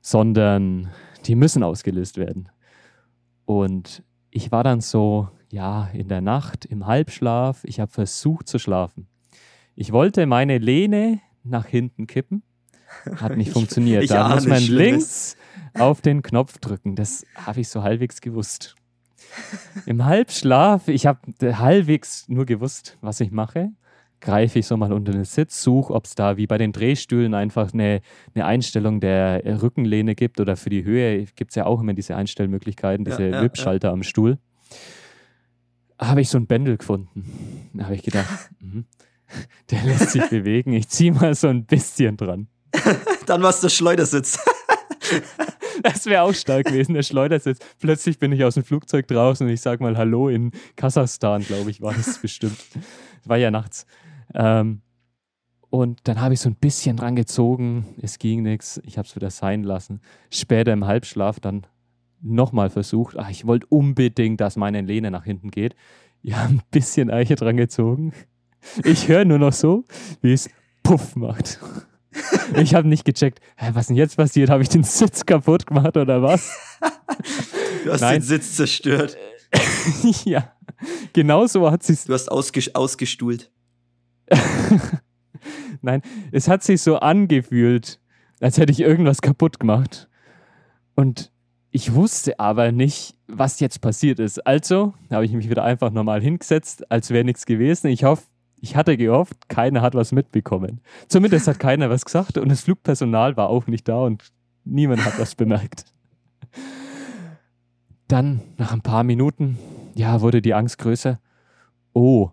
sondern die müssen ausgelöst werden. Und ich war dann so, ja, in der Nacht im Halbschlaf, ich habe versucht zu schlafen. Ich wollte meine Lehne nach hinten kippen, hat nicht Ich- funktioniert. ich da muss man links auf den Knopf drücken. Das habe ich so halbwegs gewusst. Im Halbschlaf, ich habe halbwegs nur gewusst, was ich mache. Greife ich so mal unter den Sitz, suche, ob es da wie bei den Drehstühlen einfach eine, eine Einstellung der Rückenlehne gibt oder für die Höhe gibt es ja auch immer diese Einstellmöglichkeiten, Ja, diese ja, Wippschalter am Stuhl. Habe ich so ein Bändel gefunden. Da habe ich gedacht, mhm, der lässt sich bewegen. Ich ziehe mal so ein bisschen dran. Dann war es der Schleudersitz. Das wäre auch stark gewesen, der Schleudersitz. Plötzlich bin ich aus dem Flugzeug draußen und ich sag mal Hallo in Kasachstan, glaube ich, war das bestimmt. Es war ja nachts. Ähm, und dann habe ich so ein bisschen dran gezogen, es ging nichts, ich habe es wieder sein lassen. Später im Halbschlaf dann nochmal versucht, ach, ich wollte unbedingt, dass meine Lehne nach hinten geht. Ja, ein bisschen Eiche dran gezogen. Ich höre nur noch so, wie es Puff macht. Ich habe nicht gecheckt, hä, was denn jetzt passiert? Habe ich den Sitz kaputt gemacht oder was? Du hast Nein. den Sitz zerstört. ja, genau so hat sie Du hast ausges ausgestuhlt. Nein, es hat sich so angefühlt, als hätte ich irgendwas kaputt gemacht. Und ich wusste aber nicht, was jetzt passiert ist. Also habe ich mich wieder einfach normal hingesetzt, als wäre nichts gewesen. Ich hoffe, ich hatte gehofft, keiner hat was mitbekommen. Zumindest hat keiner was gesagt und das Flugpersonal war auch nicht da und niemand hat was bemerkt. Dann, nach ein paar Minuten, ja, wurde die Angst größer. Oh,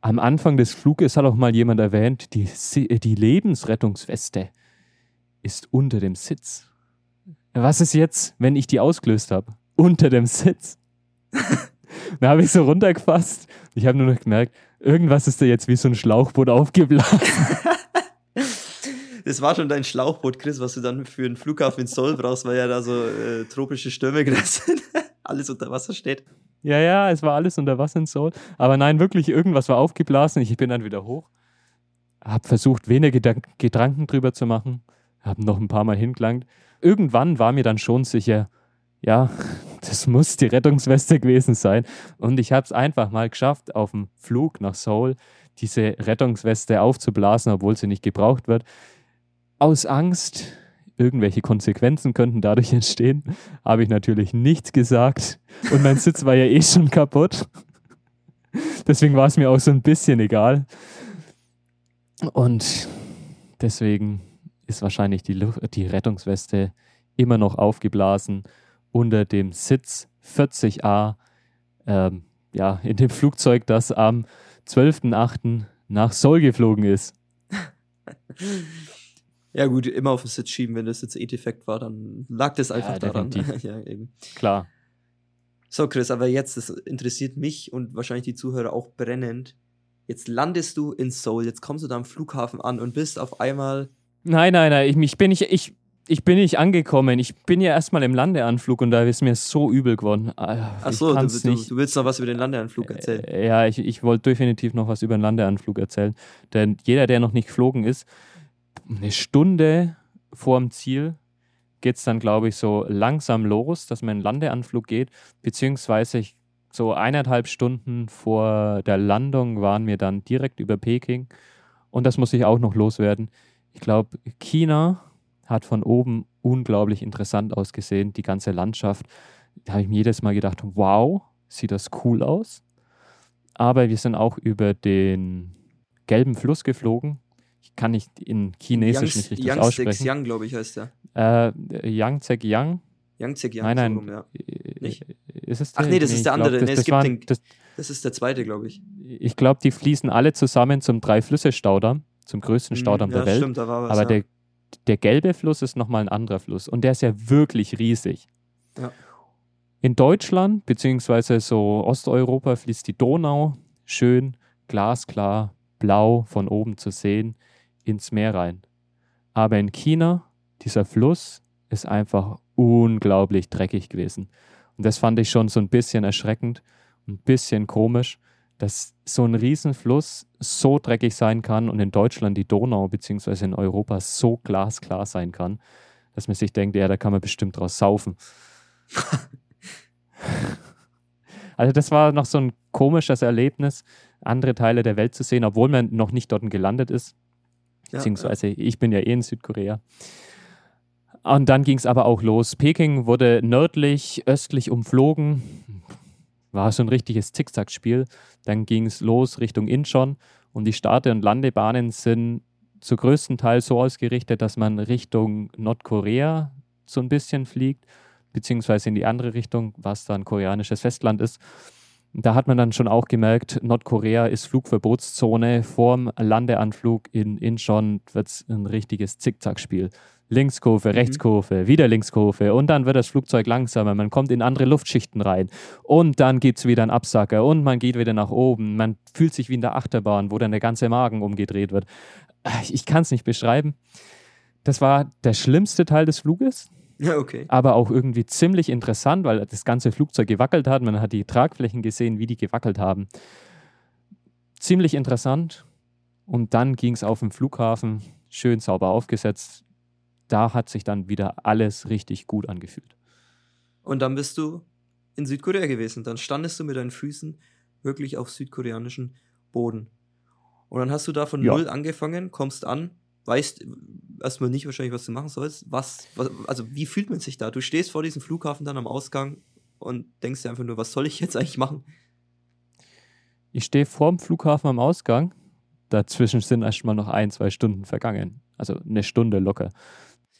am Anfang des Fluges hat auch mal jemand erwähnt, die, äh, die Lebensrettungsweste ist unter dem Sitz. Was ist jetzt, wenn ich die ausgelöst habe? Unter dem Sitz. da habe ich so runtergefasst. Ich habe nur noch gemerkt, irgendwas ist da jetzt wie so ein Schlauchboot aufgeblasen. Das war schon dein Schlauchboot, Chris, was du dann für einen Flughafen in Seoul brauchst, weil ja da so äh, tropische Stürme gerade sind. Alles unter Wasser steht. Ja, ja, es war alles unter Wasser in Seoul. Aber nein, wirklich, irgendwas war aufgeblasen. Ich bin dann wieder hoch. Hab versucht, weniger Gedank Gedanken drüber zu machen. Hab noch ein paar Mal hingelangt. Irgendwann war mir dann schon sicher, ja, das muss die Rettungsweste gewesen sein. Und ich habe es einfach mal geschafft, auf dem Flug nach Seoul diese Rettungsweste aufzublasen, obwohl sie nicht gebraucht wird. Aus Angst, irgendwelche Konsequenzen könnten dadurch entstehen, habe ich natürlich nichts gesagt. Und mein Sitz war ja eh schon kaputt. Deswegen war es mir auch so ein bisschen egal. Und deswegen ist wahrscheinlich die, Lu die Rettungsweste immer noch aufgeblasen unter dem Sitz 40a ähm, ja, in dem Flugzeug, das am 12.08. nach Seoul geflogen ist. Ja, gut, immer auf den Sitz schieben, wenn das jetzt eh defekt war, dann lag das einfach Ja, daran. ja, eben. Klar. So, Chris, aber jetzt, das interessiert mich und wahrscheinlich die Zuhörer auch brennend. Jetzt landest du in Seoul, jetzt kommst du da am Flughafen an und bist auf einmal. Nein, nein, nein, ich, ich, bin nicht, ich, ich bin nicht angekommen. Ich bin ja erstmal im Landeanflug und da ist mir so übel geworden. Ah, Achso, du, du, du willst noch was über den Landeanflug erzählen. Äh, Ja, ich, ich wollte definitiv noch was über den Landeanflug erzählen. Denn jeder, der noch nicht geflogen ist, eine Stunde vor dem Ziel geht es dann, glaube ich, so langsam los, dass man in den Landeanflug geht. Beziehungsweise ich, so eineinhalb Stunden vor der Landung waren wir dann direkt über Peking. Und das muss ich auch noch loswerden. Ich glaube, China hat von oben unglaublich interessant ausgesehen, die ganze Landschaft. Da habe ich mir jedes Mal gedacht, wow, sieht das cool aus. Aber wir sind auch über den gelben Fluss geflogen. Ich kann nicht in Chinesisch nicht richtig Yangtze aussprechen. Xiang, glaube ich, heißt der. Äh, Yangtze Yang? Yangtze Xiang. Nein, nein. So rum, ja. Nicht? Ist es Ach der? nee, das ist ich der glaub, andere. Das, Nee, es das gibt waren, den- das, Das ist der zweite, glaube ich. ich glaube, die fließen alle zusammen zum Drei-Flüsse-Staudamm, zum größten Staudamm Hm, ja, der Welt. Stimmt, da war was. Aber ja. der, der gelbe Fluss ist nochmal ein anderer Fluss und der ist ja wirklich riesig. Ja. In Deutschland, beziehungsweise so Osteuropa, fließt die Donau schön glasklar, blau von oben zu sehen, ins Meer rein. Aber in China, dieser Fluss ist einfach unglaublich dreckig gewesen. Und das fand ich schon so ein bisschen erschreckend, ein bisschen komisch, dass so ein Riesenfluss so dreckig sein kann und in Deutschland die Donau beziehungsweise in Europa so glasklar sein kann, dass man sich denkt, ja, da kann man bestimmt draus saufen. also das war noch so ein komisches Erlebnis, andere Teile der Welt zu sehen, obwohl man noch nicht dort gelandet ist. Ja, Beziehungsweise ich bin ja eh in Südkorea. Und dann ging es aber auch los. Peking wurde nördlich, östlich umflogen. War so ein richtiges Zickzackspiel. Dann ging es los Richtung Incheon. Und die Starte- und Landebahnen sind zu größten Teil so ausgerichtet, dass man Richtung Nordkorea so ein bisschen fliegt, beziehungsweise in die andere Richtung, was dann koreanisches Festland ist. Da hat man dann schon auch gemerkt, Nordkorea ist Flugverbotszone. Vorm Landeanflug in Incheon wird es ein richtiges Zickzackspiel. Linkskurve, Rechtskurve, wieder Linkskurve und dann wird das Flugzeug langsamer. Man kommt in andere Luftschichten rein und dann gibt es wieder einen Absacker und man geht wieder nach oben. Man fühlt sich wie in der Achterbahn, wo dann der ganze Magen umgedreht wird. Ich kann es nicht beschreiben. Das war der schlimmste Teil des Fluges Ja, okay. aber auch irgendwie ziemlich interessant, weil das ganze Flugzeug gewackelt hat. Man hat die Tragflächen gesehen, wie die gewackelt haben. Ziemlich interessant. Und dann ging es auf dem Flughafen, schön sauber aufgesetzt. Da hat sich dann wieder alles richtig gut angefühlt. Und dann bist du in Südkorea gewesen. Dann standest du mit deinen Füßen wirklich auf südkoreanischen Boden. Und dann hast du da von Ja. null angefangen, kommst an, weißt erstmal nicht wahrscheinlich, was du machen sollst. Was, was, also wie fühlt man sich da? Du stehst vor diesem Flughafen dann am Ausgang und denkst dir einfach nur, was soll ich jetzt eigentlich machen? Ich stehe vorm Flughafen am Ausgang. Dazwischen sind erstmal noch ein, zwei Stunden vergangen. Also eine Stunde locker.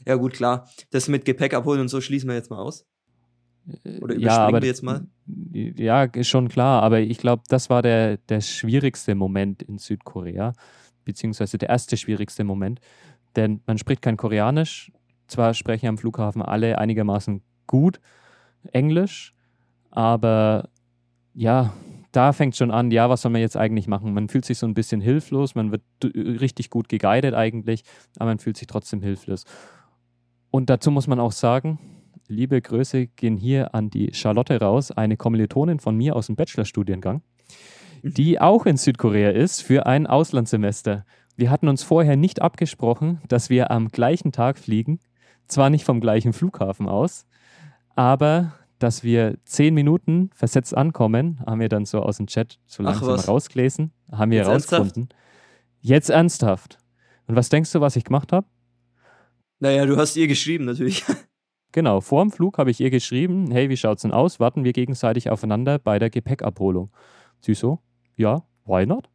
Ja, gut, klar. Das mit Gepäck abholen und so schließen wir jetzt mal aus. Oder überspringen ja, aber, wir jetzt mal? Ja, ist schon klar. Aber ich glaube, das war der, der schwierigste Moment in Südkorea. Beziehungsweise der erste schwierigste Moment. Denn man spricht kein Koreanisch. Zwar sprechen am Flughafen alle einigermaßen gut Englisch, aber ja, da fängt schon an, ja, was soll man jetzt eigentlich machen? Man fühlt sich so ein bisschen hilflos, man wird richtig gut geguidet eigentlich, aber man fühlt sich trotzdem hilflos. Und dazu muss man auch sagen, liebe Grüße gehen hier an die Charlotte raus, eine Kommilitonin von mir aus dem Bachelorstudiengang, die auch in Südkorea ist für ein Auslandssemester. Wir hatten uns vorher nicht abgesprochen, dass wir am gleichen Tag fliegen, zwar nicht vom gleichen Flughafen aus, aber dass wir zehn Minuten versetzt ankommen, haben wir dann so aus dem Chat so langsam rausgelesen, haben wir Jetzt ernsthaft? herausgefunden. Jetzt ernsthaft. Und was denkst du, was ich gemacht habe? Naja, du hast ihr geschrieben natürlich. Genau, vor dem Flug habe ich ihr geschrieben, hey, wie schaut's denn aus? Warten wir gegenseitig aufeinander bei der Gepäckabholung. Sie so, ja, why not?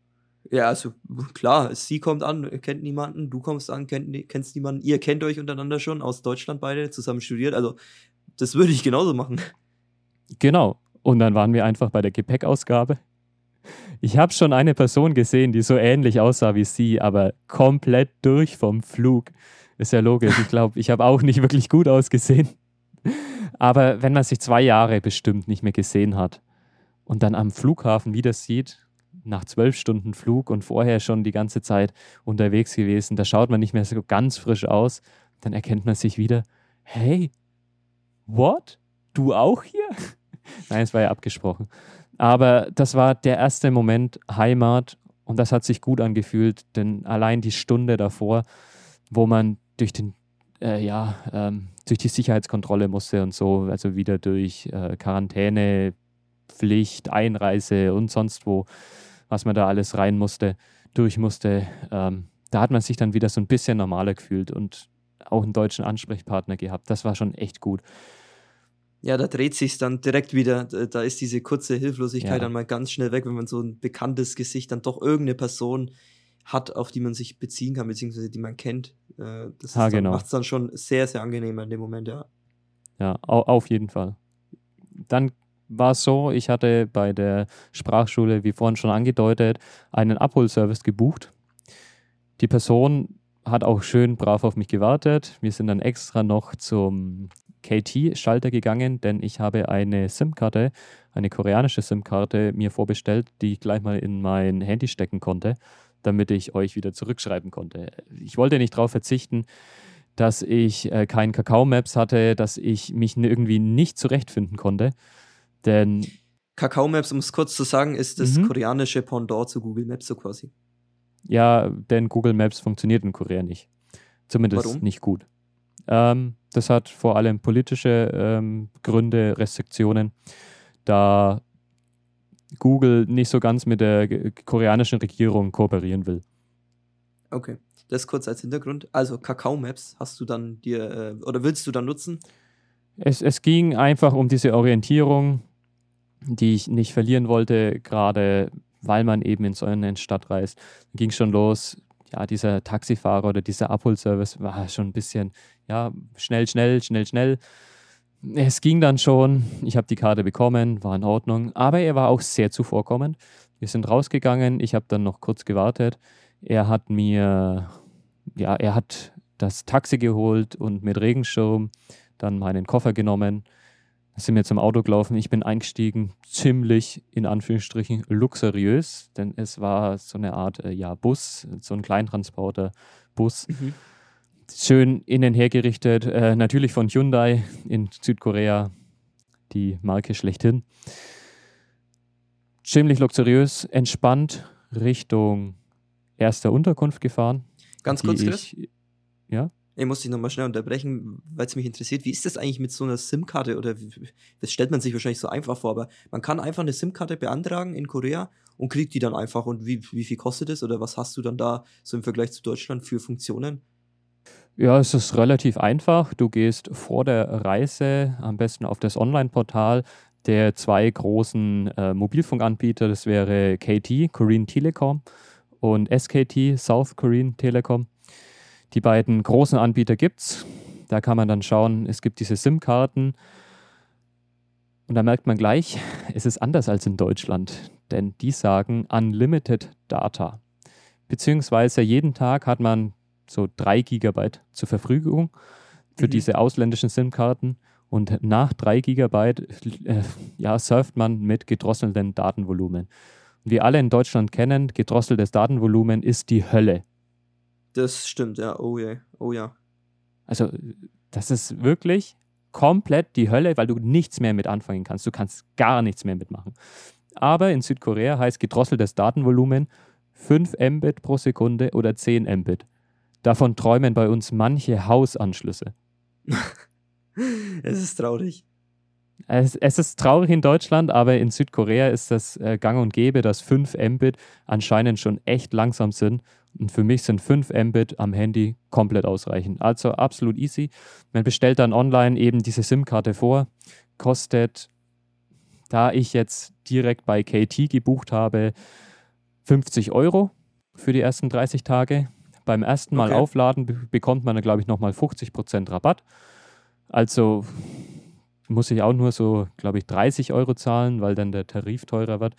Ja, also klar, sie kommt an, kennt niemanden, du kommst an, kennt, kennst niemanden, ihr kennt euch untereinander schon, aus Deutschland beide, zusammen studiert, also das würde ich genauso machen. Genau. Und dann waren wir einfach bei der Gepäckausgabe. Ich habe schon eine Person gesehen, die so ähnlich aussah wie sie, aber komplett durch vom Flug. Ist ja logisch. Ich glaube, ich habe auch nicht wirklich gut ausgesehen. Aber wenn man sich zwei Jahre bestimmt nicht mehr gesehen hat und dann am Flughafen wieder sieht, nach zwölf Stunden Flug und vorher schon die ganze Zeit unterwegs gewesen, da schaut man nicht mehr so ganz frisch aus, dann erkennt man sich wieder, hey, what? Du auch hier? Nein, es war ja abgesprochen. Aber das war der erste Moment Heimat und das hat sich gut angefühlt, denn allein die Stunde davor, wo man durch den äh, ja, ähm, durch die Sicherheitskontrolle musste und so, also wieder durch äh, Quarantäne, Pflicht, Einreise und sonst wo, was man da alles rein musste, durch musste, ähm, da hat man sich dann wieder so ein bisschen normaler gefühlt und auch einen deutschen Ansprechpartner gehabt. Das war schon echt gut. Ja, da dreht sich's dann direkt wieder, da da ist diese kurze Hilflosigkeit Ja. dann mal ganz schnell weg, wenn man so ein bekanntes Gesicht dann doch irgendeine Person hat, auf die man sich beziehen kann, beziehungsweise die man kennt. Äh, Das dann, genau. macht's dann schon sehr, sehr angenehm in dem Moment, ja. Ja, au auf jeden Fall. Dann war es so, ich hatte bei der Sprachschule, wie vorhin schon angedeutet, einen Abholservice gebucht. Die Person hat auch schön brav auf mich gewartet. Wir sind dann extra noch zum KT-Schalter gegangen, denn ich habe eine SIM-Karte, eine koreanische SIM-Karte mir vorbestellt, die ich gleich mal in mein Handy stecken konnte, damit ich euch wieder zurückschreiben konnte. Ich wollte nicht darauf verzichten, dass ich äh, keinen Kakao-Maps hatte, dass ich mich irgendwie nicht zurechtfinden konnte. Denn Kakao Maps, um es kurz zu sagen, ist das Mhm. koreanische Pendant zu Google Maps so quasi. ja, denn Google Maps funktioniert in Korea nicht. Zumindest Warum? nicht gut. Ähm, das hat vor allem politische ähm, Gründe, Restriktionen, da Google nicht so ganz mit der koreanischen Regierung kooperieren will. Okay. Das kurz als Hintergrund. Also Kakao Maps hast du dann dir, äh, oder willst du dann nutzen? Es, es ging einfach um diese Orientierung, die ich nicht verlieren wollte, gerade weil man eben in so eine Stadt reist. Dann ging schon los, ja, dieser Taxifahrer oder dieser Abholservice war schon ein bisschen, ja, schnell, schnell, schnell, schnell. Es ging dann schon, ich habe die Karte bekommen, war in Ordnung, aber er war auch sehr zuvorkommend. Wir sind rausgegangen, ich habe dann noch kurz gewartet. Er hat mir, ja, er hat das Taxi geholt und mit Regenschirm dann meinen Koffer genommen, sind wir zum Auto gelaufen. Ich bin eingestiegen, ziemlich in Anführungsstrichen luxuriös, denn es war so eine Art äh, ja, Bus, so ein Kleintransporter, Bus. Schön innen hergerichtet, äh, natürlich von Hyundai in Südkorea, die Marke schlechthin. Ziemlich luxuriös, entspannt Richtung erster Unterkunft gefahren. Ganz kurz, Chris. Ich, ja? Ich muss dich nochmal schnell unterbrechen, weil es mich interessiert. Wie ist das eigentlich mit so einer SIM-Karte? Oder das stellt man sich wahrscheinlich so einfach vor, aber man kann einfach eine SIM-Karte beantragen in Korea und kriegt die dann einfach. Und wie, wie viel kostet es? Oder was hast du dann da so im Vergleich zu Deutschland für Funktionen? Ja, es ist relativ einfach. Du gehst vor der Reise am besten auf das Online-Portal der zwei großen äh, Mobilfunkanbieter. Das wäre KT, Korean Telecom, und SKT, South Korean Telecom. Die beiden großen Anbieter gibt es. Da kann man dann schauen, es gibt diese SIM-Karten. Und da merkt man gleich, es ist anders als in Deutschland, denn die sagen Unlimited Data. Beziehungsweise jeden Tag hat man so drei Gigabyte zur Verfügung für mhm. diese ausländischen SIM-Karten. Und nach drei Gigabyte äh, ja, surft man mit gedrosseltem Datenvolumen. Und wir alle in Deutschland kennen, gedrosseltes Datenvolumen ist die Hölle. Das stimmt, ja. Oh ja, oh ja. Also, das ist wirklich komplett die Hölle, weil du nichts mehr mit anfangen kannst. Du kannst gar nichts mehr mitmachen. Aber in Südkorea heißt gedrosseltes Datenvolumen 5 Mbit pro Sekunde oder 10 Mbit. Davon träumen bei uns manche Hausanschlüsse. es ist traurig. Es, es, ist traurig in Deutschland, aber in Südkorea ist das äh, gang und gäbe, dass 5 Mbit anscheinend schon echt langsam sind. Und für mich sind 5 Mbit am Handy komplett ausreichend. Also absolut easy. Man bestellt dann online eben diese SIM-Karte vor. Kostet, da ich jetzt direkt bei KT gebucht habe, 50 Euro für die ersten 30 Tage. Beim ersten Mal okay. aufladen bekommt man dann, glaube ich, nochmal 50% Rabatt. Also muss ich auch nur so, glaube ich, 30 Euro zahlen, weil dann der Tarif teurer wird.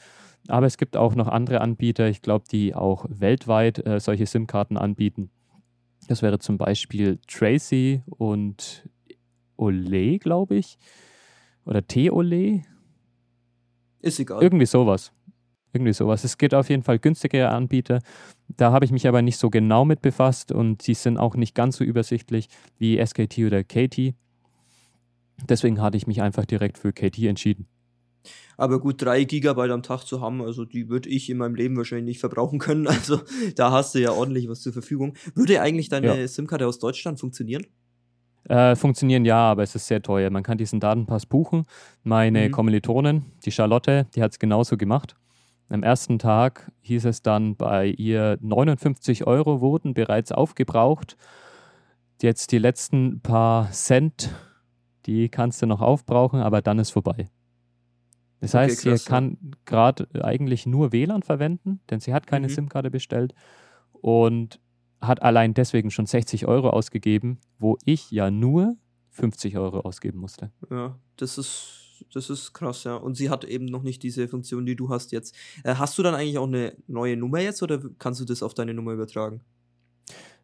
Aber es gibt auch noch andere Anbieter, ich glaube, die auch weltweit äh, solche SIM-Karten anbieten. Das wäre zum Beispiel Tracy und Olé, glaube ich. Oder T-Olé. Ist egal. Irgendwie sowas. Irgendwie sowas. Es gibt auf jeden Fall günstigere Anbieter. Da habe ich mich aber nicht so genau mit befasst und die sind auch nicht ganz so übersichtlich wie SKT oder KT. Deswegen hatte ich mich einfach direkt für KT entschieden. Aber gut, drei Gigabyte am Tag zu haben, also die würde ich in meinem Leben wahrscheinlich nicht verbrauchen können. Also da hast du ja ordentlich was zur Verfügung. Würde eigentlich deine ja. SIM-Karte aus Deutschland funktionieren? Äh, funktionieren ja, aber es ist sehr teuer. Man kann diesen Datenpass buchen. Meine mhm. Kommilitonin, die Charlotte, die hat es genauso gemacht. Am ersten Tag hieß es dann, bei ihr 59 Euro wurden bereits aufgebraucht. Jetzt die letzten paar Cent die kannst du noch aufbrauchen, aber dann ist vorbei. Das heißt, okay, sie kann gerade eigentlich nur WLAN verwenden, denn sie hat keine mhm. SIM-Karte bestellt und hat allein deswegen schon 60 Euro ausgegeben, wo ich ja nur 50 Euro ausgeben musste. Ja, das ist, das ist krass, ja. Und sie hat eben noch nicht diese Funktion, die du hast jetzt. Äh, hast du dann eigentlich auch eine neue Nummer jetzt oder kannst du das auf deine Nummer übertragen?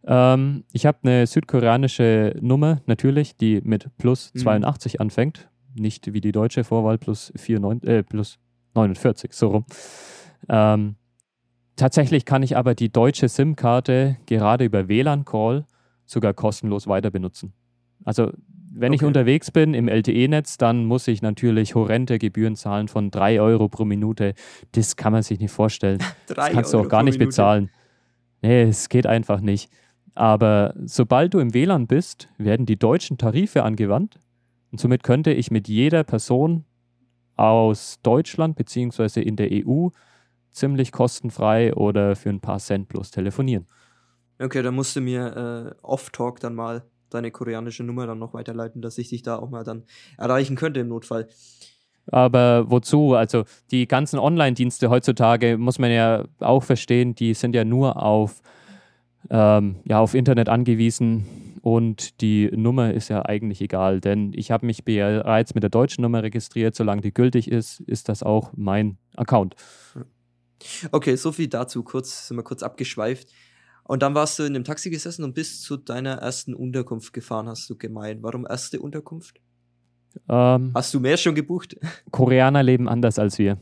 Ähm, ich habe eine südkoreanische Nummer, natürlich, die mit plus mhm. 82 anfängt. Nicht wie die deutsche Vorwahl plus, 49, äh, plus 49, so rum. Ähm, tatsächlich kann ich aber die deutsche SIM-Karte gerade über WLAN-Call sogar kostenlos weiter benutzen. Also wenn okay. ich unterwegs bin im LTE-Netz, dann muss ich natürlich horrende Gebühren zahlen von 3 Euro pro Minute. Das kann man sich nicht vorstellen. das kannst Euro du auch gar nicht Minute. bezahlen. Nee, es geht einfach nicht. Aber sobald du im WLAN bist, werden die deutschen Tarife angewandt und somit könnte ich mit jeder Person aus Deutschland bzw. in der EU ziemlich kostenfrei oder für ein paar Cent bloß telefonieren. Okay, dann musst du mir äh, off-talk dann mal deine koreanische Nummer dann noch weiterleiten, dass ich dich da auch mal dann erreichen könnte im Notfall. Aber wozu? Also die ganzen Online-Dienste heutzutage, muss man ja auch verstehen, die sind ja nur auf ähm, ja, auf Internet angewiesen und die Nummer ist ja eigentlich egal, denn ich habe mich bereits mit der deutschen Nummer registriert. Solange die gültig ist, ist das auch mein Account. Okay, so viel dazu. Kurz, sind wir kurz abgeschweift. Und dann warst du in dem Taxi gesessen und bist zu deiner ersten Unterkunft gefahren, hast du gemeint. Warum erste Unterkunft? Ähm, hast du mehr schon gebucht? Koreaner leben anders als wir.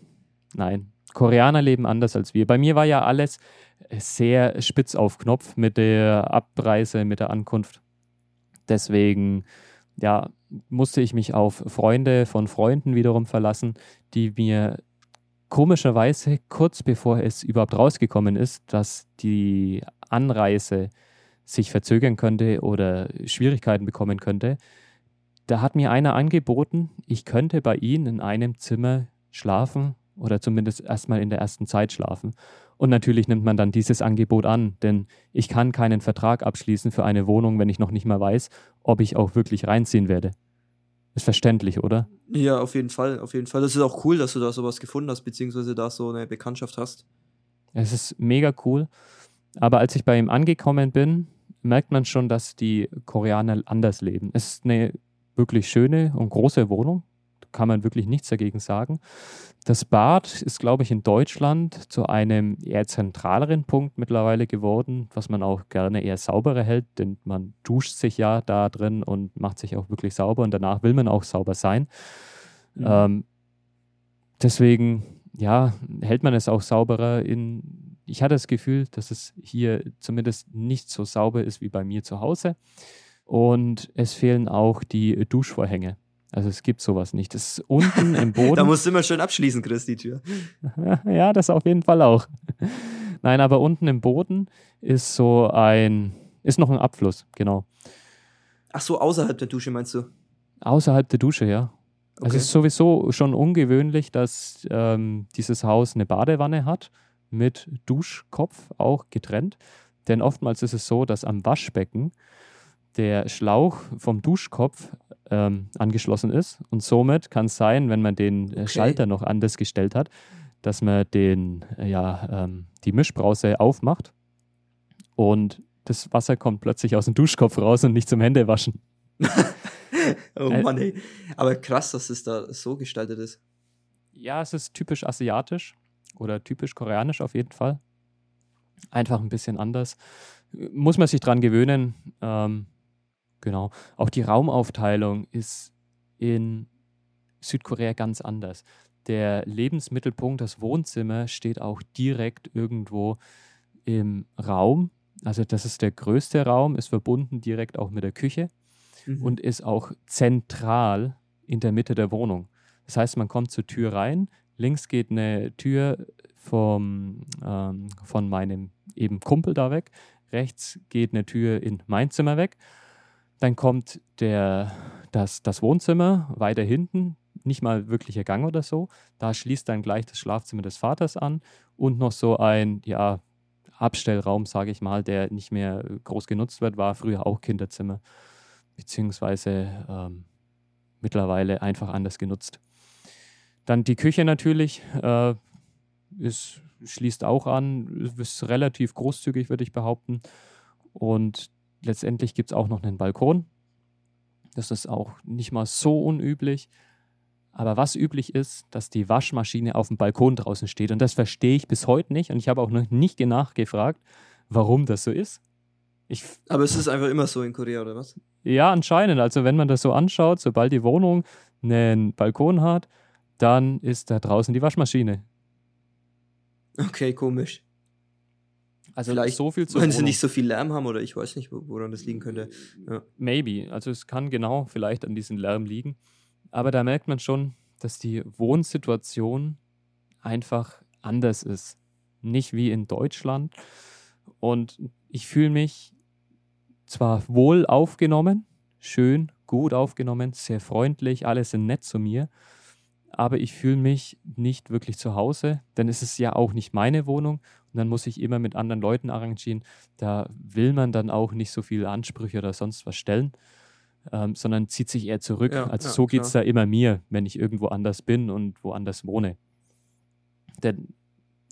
Nein, Koreaner leben anders als wir. Bei mir war ja alles sehr spitz auf Knopf mit der Abreise, mit der Ankunft. Deswegen, ja, musste ich mich auf Freunde von Freunden wiederum verlassen, die mir komischerweise kurz bevor es überhaupt rausgekommen ist, dass die Anreise sich verzögern könnte oder Schwierigkeiten bekommen könnte, da hat mir einer angeboten, ich könnte bei ihnen in einem Zimmer schlafen oder zumindest erstmal in der ersten Zeit schlafen. Und natürlich nimmt man dann dieses Angebot an, denn ich kann keinen Vertrag abschließen für eine Wohnung, wenn ich noch nicht mal weiß, ob ich auch wirklich reinziehen werde. Ist verständlich, oder? Ja, auf jeden Fall, auf jeden Fall. Das ist auch cool, dass du da sowas gefunden hast, beziehungsweise da so eine Bekanntschaft hast. Es ist mega cool. Aber als ich bei ihm angekommen bin, merkt man schon, dass die Koreaner anders leben. Es ist eine wirklich schöne und große Wohnung. Kann man wirklich nichts dagegen sagen. Das Bad ist, glaube ich, in Deutschland zu einem eher zentraleren Punkt mittlerweile geworden, was man auch gerne eher sauberer hält, denn man duscht sich ja da drin und macht sich auch wirklich sauber und danach will man auch sauber sein. Mhm. Ähm, deswegen, ja, hält man es auch sauberer in. Ich hatte das Gefühl, dass es hier zumindest nicht so sauber ist wie bei mir zu Hause. Und es fehlen auch die Duschvorhänge. Also es gibt sowas nicht. Das ist unten im Boden. da musst du immer schön abschließen, Chris, die Tür. ja, das auf jeden Fall auch. Nein, aber unten im Boden ist so ein, ist noch ein Abfluss, genau. Ach so, außerhalb der Dusche meinst du? Außerhalb der Dusche, ja. Okay. Es ist sowieso schon ungewöhnlich, dass ähm, dieses Haus eine Badewanne hat mit Duschkopf auch getrennt. Denn oftmals ist es so, dass am Waschbecken der Schlauch vom Duschkopf ähm, angeschlossen ist. Und somit kann es sein, wenn man den äh, okay. Schalter noch anders gestellt hat, dass man den, äh, ja, ähm, die Mischbrause aufmacht und das Wasser kommt plötzlich aus dem Duschkopf raus und nicht zum Händewaschen. oh Mann, ey. Aber krass, dass es da so gestaltet ist. Ja, es ist typisch asiatisch oder typisch koreanisch auf jeden Fall. Einfach ein bisschen anders. Muss man sich dran gewöhnen. Ähm, Genau. Auch die Raumaufteilung ist in Südkorea ganz anders. Der Lebensmittelpunkt, das Wohnzimmer, steht auch direkt irgendwo im Raum. Also das ist der größte Raum, ist verbunden direkt auch mit der Küche mhm. und ist auch zentral in der Mitte der Wohnung. Das heißt, man kommt zur Tür rein, links geht eine Tür vom, ähm, von meinem eben Kumpel da weg, rechts geht eine Tür in mein Zimmer weg. Dann kommt der, das, das Wohnzimmer weiter hinten, nicht mal wirklicher Gang oder so. Da schließt dann gleich das Schlafzimmer des Vaters an. Und noch so ein, ja, Abstellraum, sage ich mal, der nicht mehr groß genutzt wird, war früher auch Kinderzimmer, beziehungsweise ähm, mittlerweile einfach anders genutzt. Dann die Küche natürlich, äh, ist, schließt auch an, ist relativ großzügig, würde ich behaupten. Und letztendlich gibt es auch noch einen Balkon. Das ist auch nicht mal so unüblich. Aber was üblich ist, dass die Waschmaschine auf dem Balkon draußen steht. Und das verstehe ich bis heute nicht. Und ich habe auch noch nicht nachgefragt, warum das so ist. Ich Aber es ist einfach immer so in Korea, oder was? Ja, anscheinend. Also wenn man das so anschaut, sobald die Wohnung einen Balkon hat, dann ist da draußen die Waschmaschine. Okay, komisch. Also Vielleicht so viel zu. Wenn sie nicht so viel Lärm haben oder ich weiß nicht, woran das liegen könnte. Ja. Maybe. Also es kann genau vielleicht an diesem Lärm liegen. Aber da merkt man schon, dass die Wohnsituation einfach anders ist. Nicht wie in Deutschland. Und ich fühle mich zwar wohl aufgenommen, schön, gut aufgenommen, sehr freundlich, alle sind nett zu mir, aber ich fühle mich nicht wirklich zu Hause, denn es ist ja auch nicht meine Wohnung und dann muss ich immer mit anderen Leuten arrangieren. Da will man dann auch nicht so viele Ansprüche oder sonst was stellen, ähm, sondern zieht sich eher zurück. Ja, also ja, so geht es da immer mir, wenn ich irgendwo anders bin und woanders wohne. Denn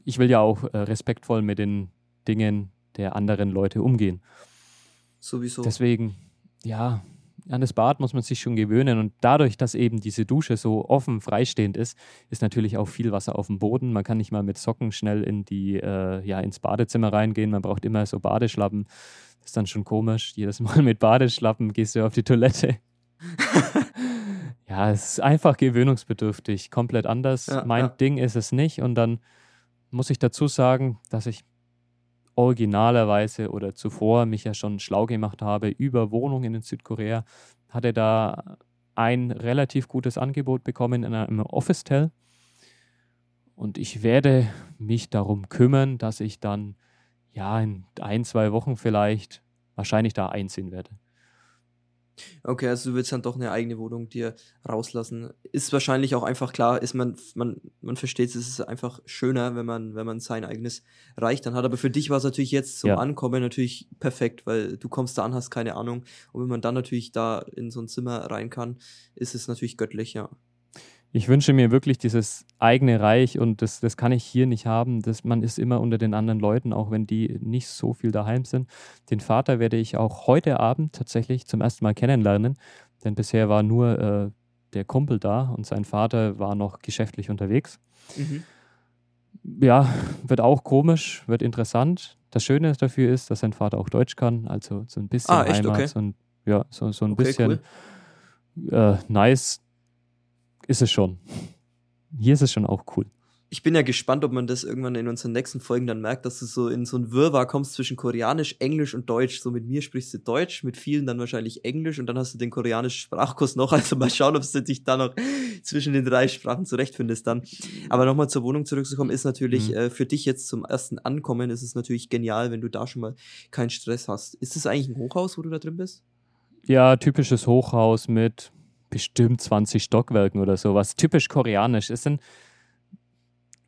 ich will ja auch äh, respektvoll mit den Dingen der anderen Leute umgehen. Sowieso. Deswegen, ja, an das Bad muss man sich schon gewöhnen. Und dadurch, dass eben diese Dusche so offen, freistehend ist, ist natürlich auch viel Wasser auf dem Boden. Man kann nicht mal mit Socken schnell in die, äh, ja, ins Badezimmer reingehen. Man braucht immer so Badeschlappen. Das ist dann schon komisch. Jedes Mal mit Badeschlappen gehst du auf die Toilette. ja, es ist einfach gewöhnungsbedürftig. Komplett anders. Ja, mein ja. Ding ist es nicht. Und dann muss ich dazu sagen, dass ich originalerweise oder zuvor mich ja schon schlau gemacht habe über Wohnungen in Südkorea, hatte da ein relativ gutes Angebot bekommen in einem Office-Tell. Und ich werde mich darum kümmern, dass ich dann ja in ein, zwei Wochen vielleicht wahrscheinlich da einziehen werde. Okay, also du willst dann doch eine eigene Wohnung dir rauslassen. Ist wahrscheinlich auch einfach klar, ist man, man, man versteht es, ist einfach schöner, wenn man, wenn man sein eigenes Reich dann hat. Aber für dich war es natürlich jetzt zum Ja. Ankommen natürlich perfekt, weil du kommst da an, hast keine Ahnung. Und wenn man dann natürlich da in so ein Zimmer rein kann, ist es natürlich göttlich, ja. Ich wünsche mir wirklich dieses eigene Reich und das, das kann ich hier nicht haben. Das, man ist immer unter den anderen Leuten, auch wenn die nicht so viel daheim sind. Den Vater werde ich auch heute Abend tatsächlich zum ersten Mal kennenlernen, denn bisher war nur äh, der Kumpel da und sein Vater war noch geschäftlich unterwegs. Mhm. Ja, wird auch komisch, wird interessant. Das Schöne dafür ist, dass sein Vater auch Deutsch kann, also so ein bisschen Ah, echt? Heimat, Okay. so ein, ja, so, so ein Okay, bisschen äh, nice ist es schon. Hier ist es schon auch cool. Ich bin ja gespannt, ob man das irgendwann in unseren nächsten Folgen dann merkt, dass du so in so ein Wirrwarr kommst zwischen Koreanisch, Englisch und Deutsch. So mit mir sprichst du Deutsch, mit vielen dann wahrscheinlich Englisch und dann hast du den koreanischen Sprachkurs noch. Also mal schauen, ob du dich da noch zwischen den drei Sprachen zurechtfindest dann. Aber nochmal zur Wohnung zurückzukommen, ist natürlich Mhm. äh, für dich jetzt zum ersten Ankommen, ist es natürlich genial, wenn du da schon mal keinen Stress hast. Ist es eigentlich ein Hochhaus, wo du da drin bist? Ja, typisches Hochhaus mit bestimmt 20 Stockwerken oder sowas. Typisch koreanisch. Es sind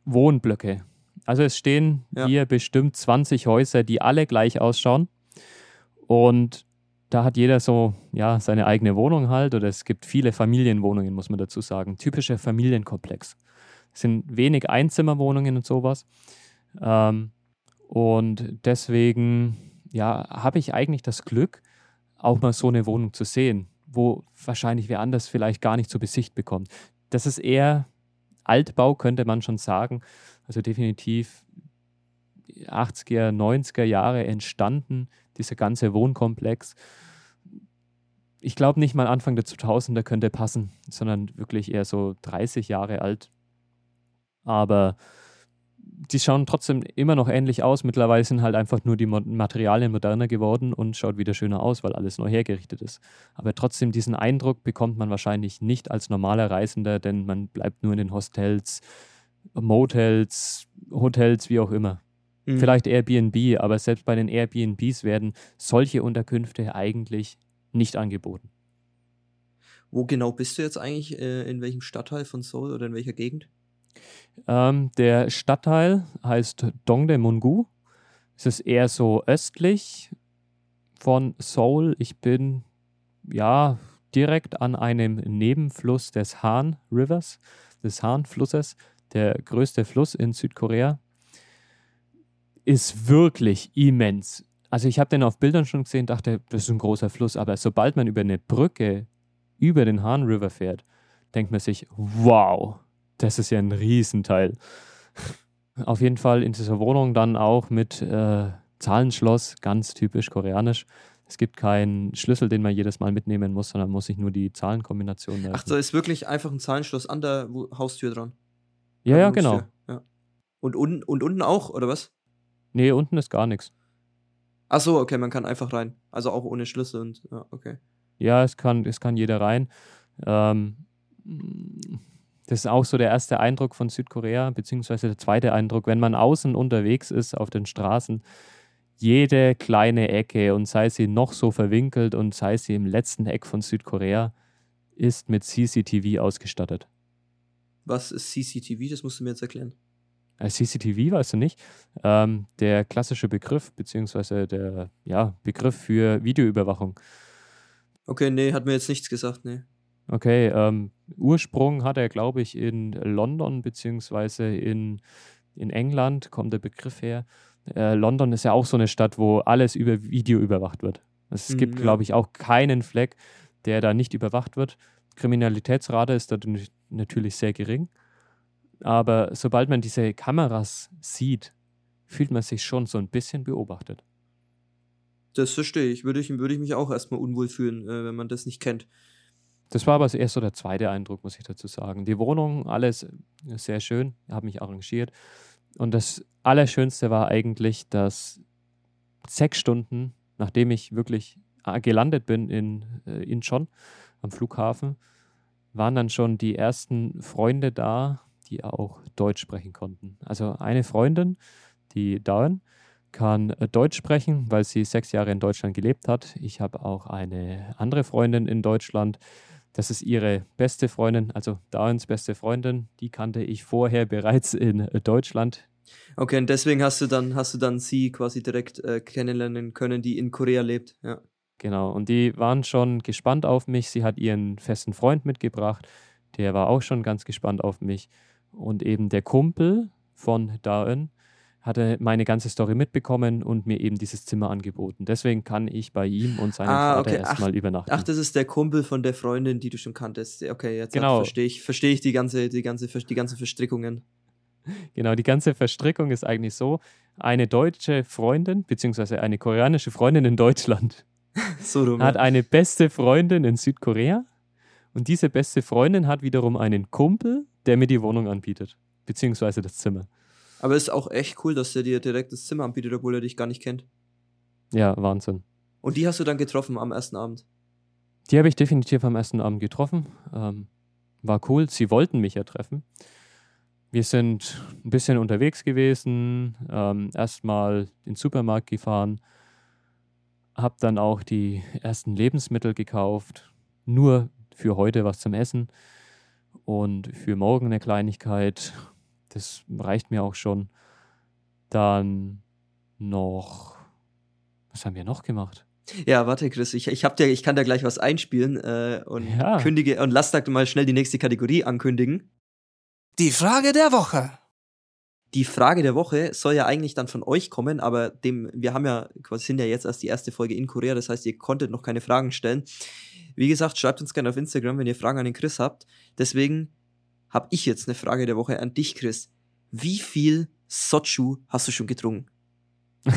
Wohnblöcke. Also es stehen Ja. hier bestimmt 20 Häuser, die alle gleich ausschauen. Und da hat jeder so, ja, seine eigene Wohnung halt. Oder es gibt viele Familienwohnungen, muss man dazu sagen. Typischer Familienkomplex. Es sind wenig Einzimmerwohnungen und sowas. Ähm, und deswegen, ja, habe ich eigentlich das Glück, auch mal so eine Wohnung zu sehen, wo wahrscheinlich wer anders vielleicht gar nicht zu Besicht bekommt. Das ist eher Altbau, könnte man schon sagen. Also definitiv 80er, 90er Jahre entstanden, dieser ganze Wohnkomplex. Ich glaube nicht mal Anfang der 2000er könnte passen, sondern wirklich eher so 30 Jahre alt. Aber die schauen trotzdem immer noch ähnlich aus. Mittlerweile sind halt einfach nur die Materialien moderner geworden und schaut wieder schöner aus, weil alles neu hergerichtet ist. Aber trotzdem, diesen Eindruck bekommt man wahrscheinlich nicht als normaler Reisender, denn man bleibt nur in den Hostels, Motels, Hotels, wie auch immer. Mhm. Vielleicht Airbnb, aber selbst bei den Airbnbs werden solche Unterkünfte eigentlich nicht angeboten. Wo genau bist du jetzt eigentlich? Äh, in welchem Stadtteil von Seoul oder in welcher Gegend? Ähm, der Stadtteil heißt Dongdaemun-gu. Es ist eher so östlich von Seoul. Ich bin ja direkt an einem Nebenfluss des Han Rivers, des Han-Flusses, der größte Fluss in Südkorea. Ist wirklich immens. Also ich habe den auf Bildern schon gesehen, dachte, das ist ein großer Fluss, aber sobald man über eine Brücke über den Han River fährt, denkt man sich, wow, das ist ja ein Riesenteil. Auf jeden Fall in dieser Wohnung dann auch mit äh, Zahlenschloss, ganz typisch koreanisch. Es gibt keinen Schlüssel, den man jedes Mal mitnehmen muss, sondern muss sich nur die Zahlenkombination merken. Ach, da ist wirklich einfach ein Zahlenschloss an der Haustür dran. ja, ja, genau. Ja. Und, unten, und unten auch, oder was? Nee, unten ist gar nichts. Ach so, okay, man kann einfach rein. Also auch ohne Schlüssel und, ja, okay. Ja, es kann, es kann jeder rein. Ähm, das ist auch so der erste Eindruck von Südkorea, beziehungsweise der zweite Eindruck, wenn man außen unterwegs ist auf den Straßen. Jede kleine Ecke und sei sie noch so verwinkelt und sei sie im letzten Eck von Südkorea, ist mit CCTV ausgestattet. Was ist CCTV? Das musst du mir jetzt erklären. Äh, CCTV weißt du nicht. Ähm, der klassische Begriff, beziehungsweise der ja, Begriff für Videoüberwachung. Okay, nee, hat mir jetzt nichts gesagt, nee. Okay, ähm, Ursprung hat er, glaube ich, in London beziehungsweise in, in England kommt der Begriff her. Äh, London ist ja auch so eine Stadt, wo alles über Video überwacht wird. Es Mhm, gibt, ja. glaube ich, auch keinen Fleck, der da nicht überwacht wird. Kriminalitätsrate ist da natürlich sehr gering. Aber sobald man diese Kameras sieht, fühlt man sich schon so ein bisschen beobachtet. Das verstehe ich. Würde ich, würde ich mich auch erstmal unwohl fühlen, äh, wenn man das nicht kennt. Das war aber erst so der zweite Eindruck, muss ich dazu sagen. Die Wohnung, alles sehr schön, habe mich arrangiert. Und das Allerschönste war eigentlich, dass sechs Stunden, nachdem ich wirklich äh, gelandet bin in äh, Incheon am Flughafen, waren dann schon die ersten Freunde da, die auch Deutsch sprechen konnten. Also eine Freundin, die Dawn, kann äh, Deutsch sprechen, weil sie sechs Jahre in Deutschland gelebt hat. Ich habe auch eine andere Freundin in Deutschland. Das ist ihre beste Freundin, also Dawns beste Freundin. Die kannte ich vorher bereits in Deutschland. Okay, und deswegen hast du dann, hast du dann sie quasi direkt äh, kennenlernen können, die in Korea lebt. Ja. Genau, und die waren schon gespannt auf mich. Sie hat ihren festen Freund mitgebracht, der war auch schon ganz gespannt auf mich. Und eben der Kumpel von Daen hatte meine ganze Story mitbekommen und mir eben dieses Zimmer angeboten. Deswegen kann ich bei ihm und seinem ah, Vater okay. erstmal übernachten. Ach, das ist der Kumpel von der Freundin, die du schon kanntest. Okay, jetzt genau. verstehe ich, verstehe ich die ganze, die ganze, die ganze Verstrickungen. Genau, die ganze Verstrickung ist eigentlich so: eine deutsche Freundin, beziehungsweise eine koreanische Freundin in Deutschland so dumm, hat eine beste Freundin in Südkorea und diese beste Freundin hat wiederum einen Kumpel, der mir die Wohnung anbietet, beziehungsweise das Zimmer. Aber es ist auch echt cool, dass der dir direkt das Zimmer anbietet, obwohl er dich gar nicht kennt. Ja, Wahnsinn. Und die hast du dann getroffen am ersten Abend? Die habe ich definitiv am ersten Abend getroffen. Ähm, war cool. Sie wollten mich ja treffen. Wir sind ein bisschen unterwegs gewesen, ähm, erstmal in den Supermarkt gefahren, habe dann auch die ersten Lebensmittel gekauft, nur für heute was zum Essen und für morgen eine Kleinigkeit. Das reicht mir auch schon. Dann noch, was haben wir noch gemacht? Ja, warte, Chris, ich, ich, hab dir, ich kann da gleich was einspielen äh, und ja. kündige und lass da mal schnell die nächste Kategorie ankündigen. Die Frage der Woche. Die Frage der Woche soll ja eigentlich dann von euch kommen, aber dem, wir haben ja, quasi sind ja jetzt erst die erste Folge in Korea, das heißt, ihr konntet noch keine Fragen stellen. Wie gesagt, schreibt uns gerne auf Instagram, wenn ihr Fragen an den Chris habt. Deswegen habe ich jetzt eine Frage der Woche an dich, Chris. Wie viel Sochu hast du schon getrunken?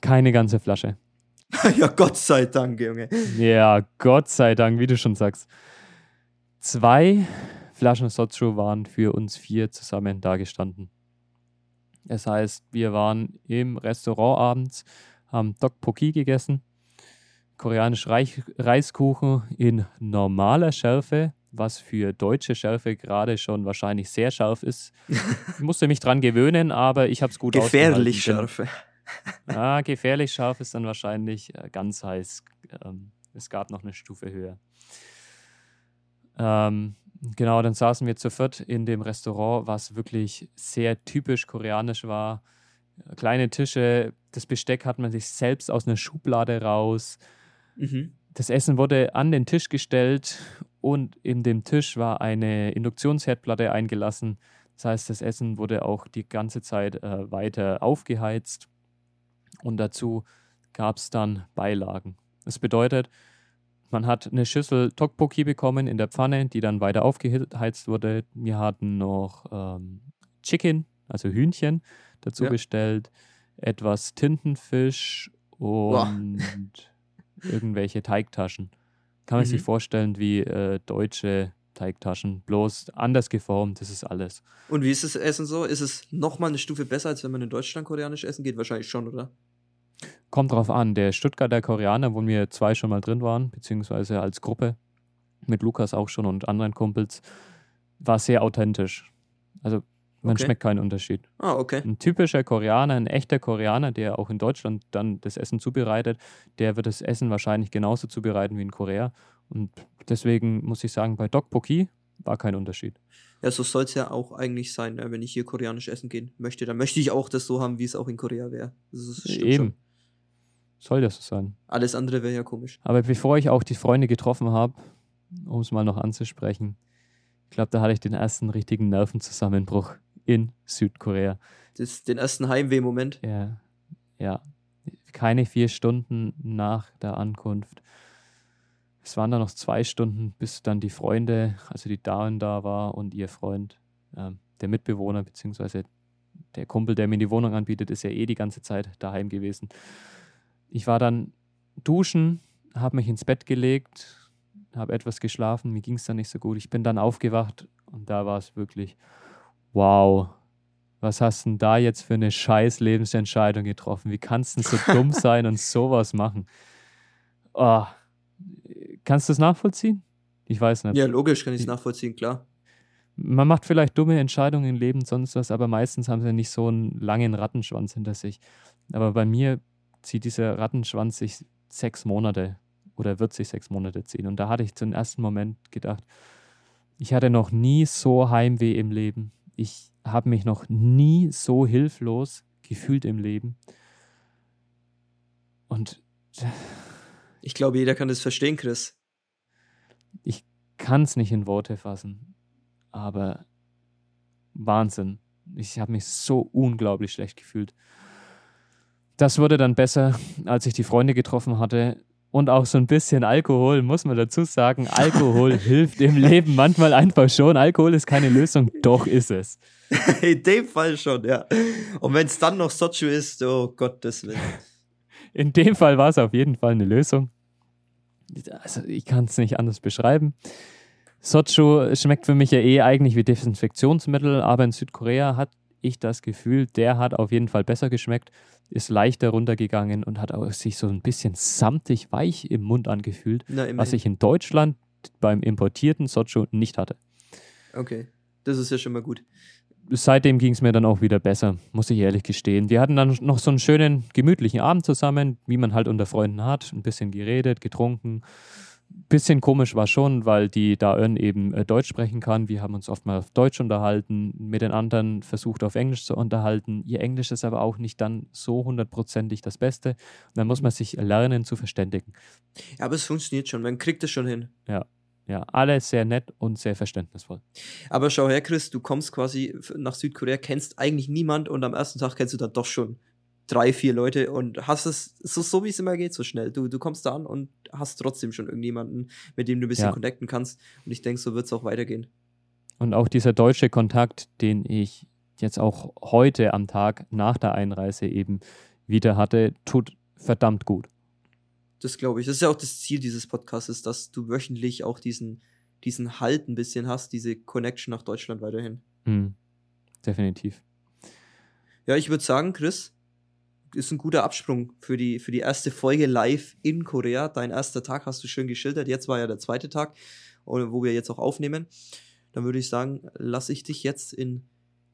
Keine ganze Flasche. ja, Gott sei Dank, Junge. Ja, Gott sei Dank, wie du schon sagst. Zwei Flaschen Sochu waren für uns vier zusammen dagestanden. Das heißt, wir waren im Restaurant abends, haben Dokpoki gegessen, koreanisch Reich Reiskuchen in normaler Schärfe, was für deutsche Schärfe gerade schon wahrscheinlich sehr scharf ist. Ich musste mich dran gewöhnen, aber ich habe es gut Gefährlich scharf. Ja, gefährlich scharf ist dann wahrscheinlich äh, ganz heiß. Ähm, es gab noch eine Stufe höher. Ähm, genau, dann saßen wir zu viert in dem Restaurant, was wirklich sehr typisch koreanisch war. Kleine Tische, das Besteck hat man sich selbst aus einer Schublade raus. Mhm. Das Essen wurde an den Tisch gestellt und in dem Tisch war eine Induktionsherdplatte eingelassen. Das heißt, das Essen wurde auch die ganze Zeit äh, weiter aufgeheizt und dazu gab es dann Beilagen. Das bedeutet, man hat eine Schüssel Tokpoki bekommen in der Pfanne, die dann weiter aufgeheizt wurde. Wir hatten noch ähm, Chicken, also Hühnchen, dazu ja. bestellt, etwas Tintenfisch und Boah. Irgendwelche Teigtaschen. Kann man mhm. sich vorstellen wie äh, deutsche Teigtaschen, bloß anders geformt, das ist alles. Und wie ist das Essen so? Ist es nochmal eine Stufe besser, als wenn man in Deutschland koreanisch essen geht? Wahrscheinlich schon, oder? Kommt drauf an. Der Stuttgarter Koreaner, wo wir zwei schon mal drin waren, beziehungsweise als Gruppe, mit Lukas auch schon und anderen Kumpels, war sehr authentisch. Also man okay. schmeckt keinen Unterschied. Ah, okay. Ein typischer Koreaner, ein echter Koreaner, der auch in Deutschland dann das Essen zubereitet, der wird das Essen wahrscheinlich genauso zubereiten wie in Korea. Und deswegen muss ich sagen, bei Dokpoki war kein Unterschied. Ja, so soll es ja auch eigentlich sein, ne? wenn ich hier koreanisch essen gehen möchte. Dann möchte ich auch das so haben, wie es auch in Korea wäre. Eben. Schon. Soll das so sein. Alles andere wäre ja komisch. Aber bevor ich auch die Freunde getroffen habe, um es mal noch anzusprechen, ich glaube, da hatte ich den ersten richtigen Nervenzusammenbruch in Südkorea. Das, den ersten Heimweh-Moment? Ja, ja. Keine vier Stunden nach der Ankunft. Es waren dann noch zwei Stunden, bis dann die Freunde, also die Damen da war und ihr Freund, äh, der Mitbewohner, beziehungsweise der Kumpel, der mir die Wohnung anbietet, ist ja eh die ganze Zeit daheim gewesen. Ich war dann duschen, habe mich ins Bett gelegt, habe etwas geschlafen, mir ging es dann nicht so gut. Ich bin dann aufgewacht und da war es wirklich, wow, was hast denn da jetzt für eine scheiß Lebensentscheidung getroffen? Wie kannst du so dumm sein und sowas machen? Oh, kannst du es nachvollziehen? Ich weiß nicht. Ja, logisch kann ich es nachvollziehen, klar. man macht vielleicht dumme Entscheidungen im Leben, sonst was, aber meistens haben sie nicht so einen langen Rattenschwanz hinter sich. Aber bei mir zieht dieser Rattenschwanz sich sechs Monate oder wird sich sechs Monate ziehen. Und da hatte ich zum ersten Moment gedacht, ich hatte noch nie so Heimweh im Leben. Ich habe mich noch nie so hilflos gefühlt im Leben. Und ich glaube, jeder kann das verstehen, Chris. Ich kann es nicht in Worte fassen, aber Wahnsinn. Ich habe mich so unglaublich schlecht gefühlt. Das wurde dann besser, als ich die Freunde getroffen hatte. Und auch so ein bisschen Alkohol, muss man dazu sagen. Alkohol hilft im Leben manchmal einfach schon. Alkohol ist keine Lösung, doch ist es. In dem Fall schon, ja. Und wenn es dann noch Sochu ist, oh Gottes Willen. In dem Fall war es auf jeden Fall eine Lösung. Also ich kann es nicht anders beschreiben. Sochu schmeckt für mich ja eh eigentlich wie Desinfektionsmittel, aber in Südkorea hat ich das Gefühl, der hat auf jeden Fall besser geschmeckt, ist leichter runtergegangen und hat auch sich so ein bisschen samtig weich im Mund angefühlt, Na, was ich in Deutschland beim importierten Sochu nicht hatte. Okay, das ist ja schon mal gut seitdem ging es mir dann auch wieder besser, muss ich ehrlich gestehen. Wir hatten dann noch so einen schönen, gemütlichen Abend zusammen, wie man halt unter Freunden hat. Ein bisschen geredet, getrunken. Bisschen komisch war schon, weil die Daön eben äh, Deutsch sprechen kann. Wir haben uns oft mal auf Deutsch unterhalten, mit den anderen versucht auf Englisch zu unterhalten. Ihr Englisch ist aber auch nicht dann so hundertprozentig das Beste. Und dann muss man sich lernen zu verständigen. Ja, aber es funktioniert schon, man kriegt es schon hin. Ja, ja, alle sehr nett und sehr verständnisvoll. Aber schau her, Chris, du kommst quasi nach Südkorea, kennst eigentlich niemand und am ersten Tag kennst du dann doch schon drei, vier Leute und hast es so, so wie es immer geht, so schnell. Du, du kommst da an und hast trotzdem schon irgendjemanden, mit dem du ein bisschen ja. connecten kannst. Und ich denke, so wird es auch weitergehen. Und auch dieser deutsche Kontakt, den ich jetzt auch heute am Tag nach der Einreise eben wieder hatte, tut verdammt gut. Das glaube ich. Das ist ja auch das Ziel dieses Podcasts, dass du wöchentlich auch diesen, diesen Halt ein bisschen hast, diese Connection nach Deutschland weiterhin. Mhm. Definitiv. Ja, ich würde sagen, Chris, ist ein guter Absprung für die, für die erste Folge live in Korea. Dein erster Tag hast du schön geschildert. Jetzt war ja der zweite Tag, wo wir jetzt auch aufnehmen. Dann würde ich sagen, lasse ich dich jetzt in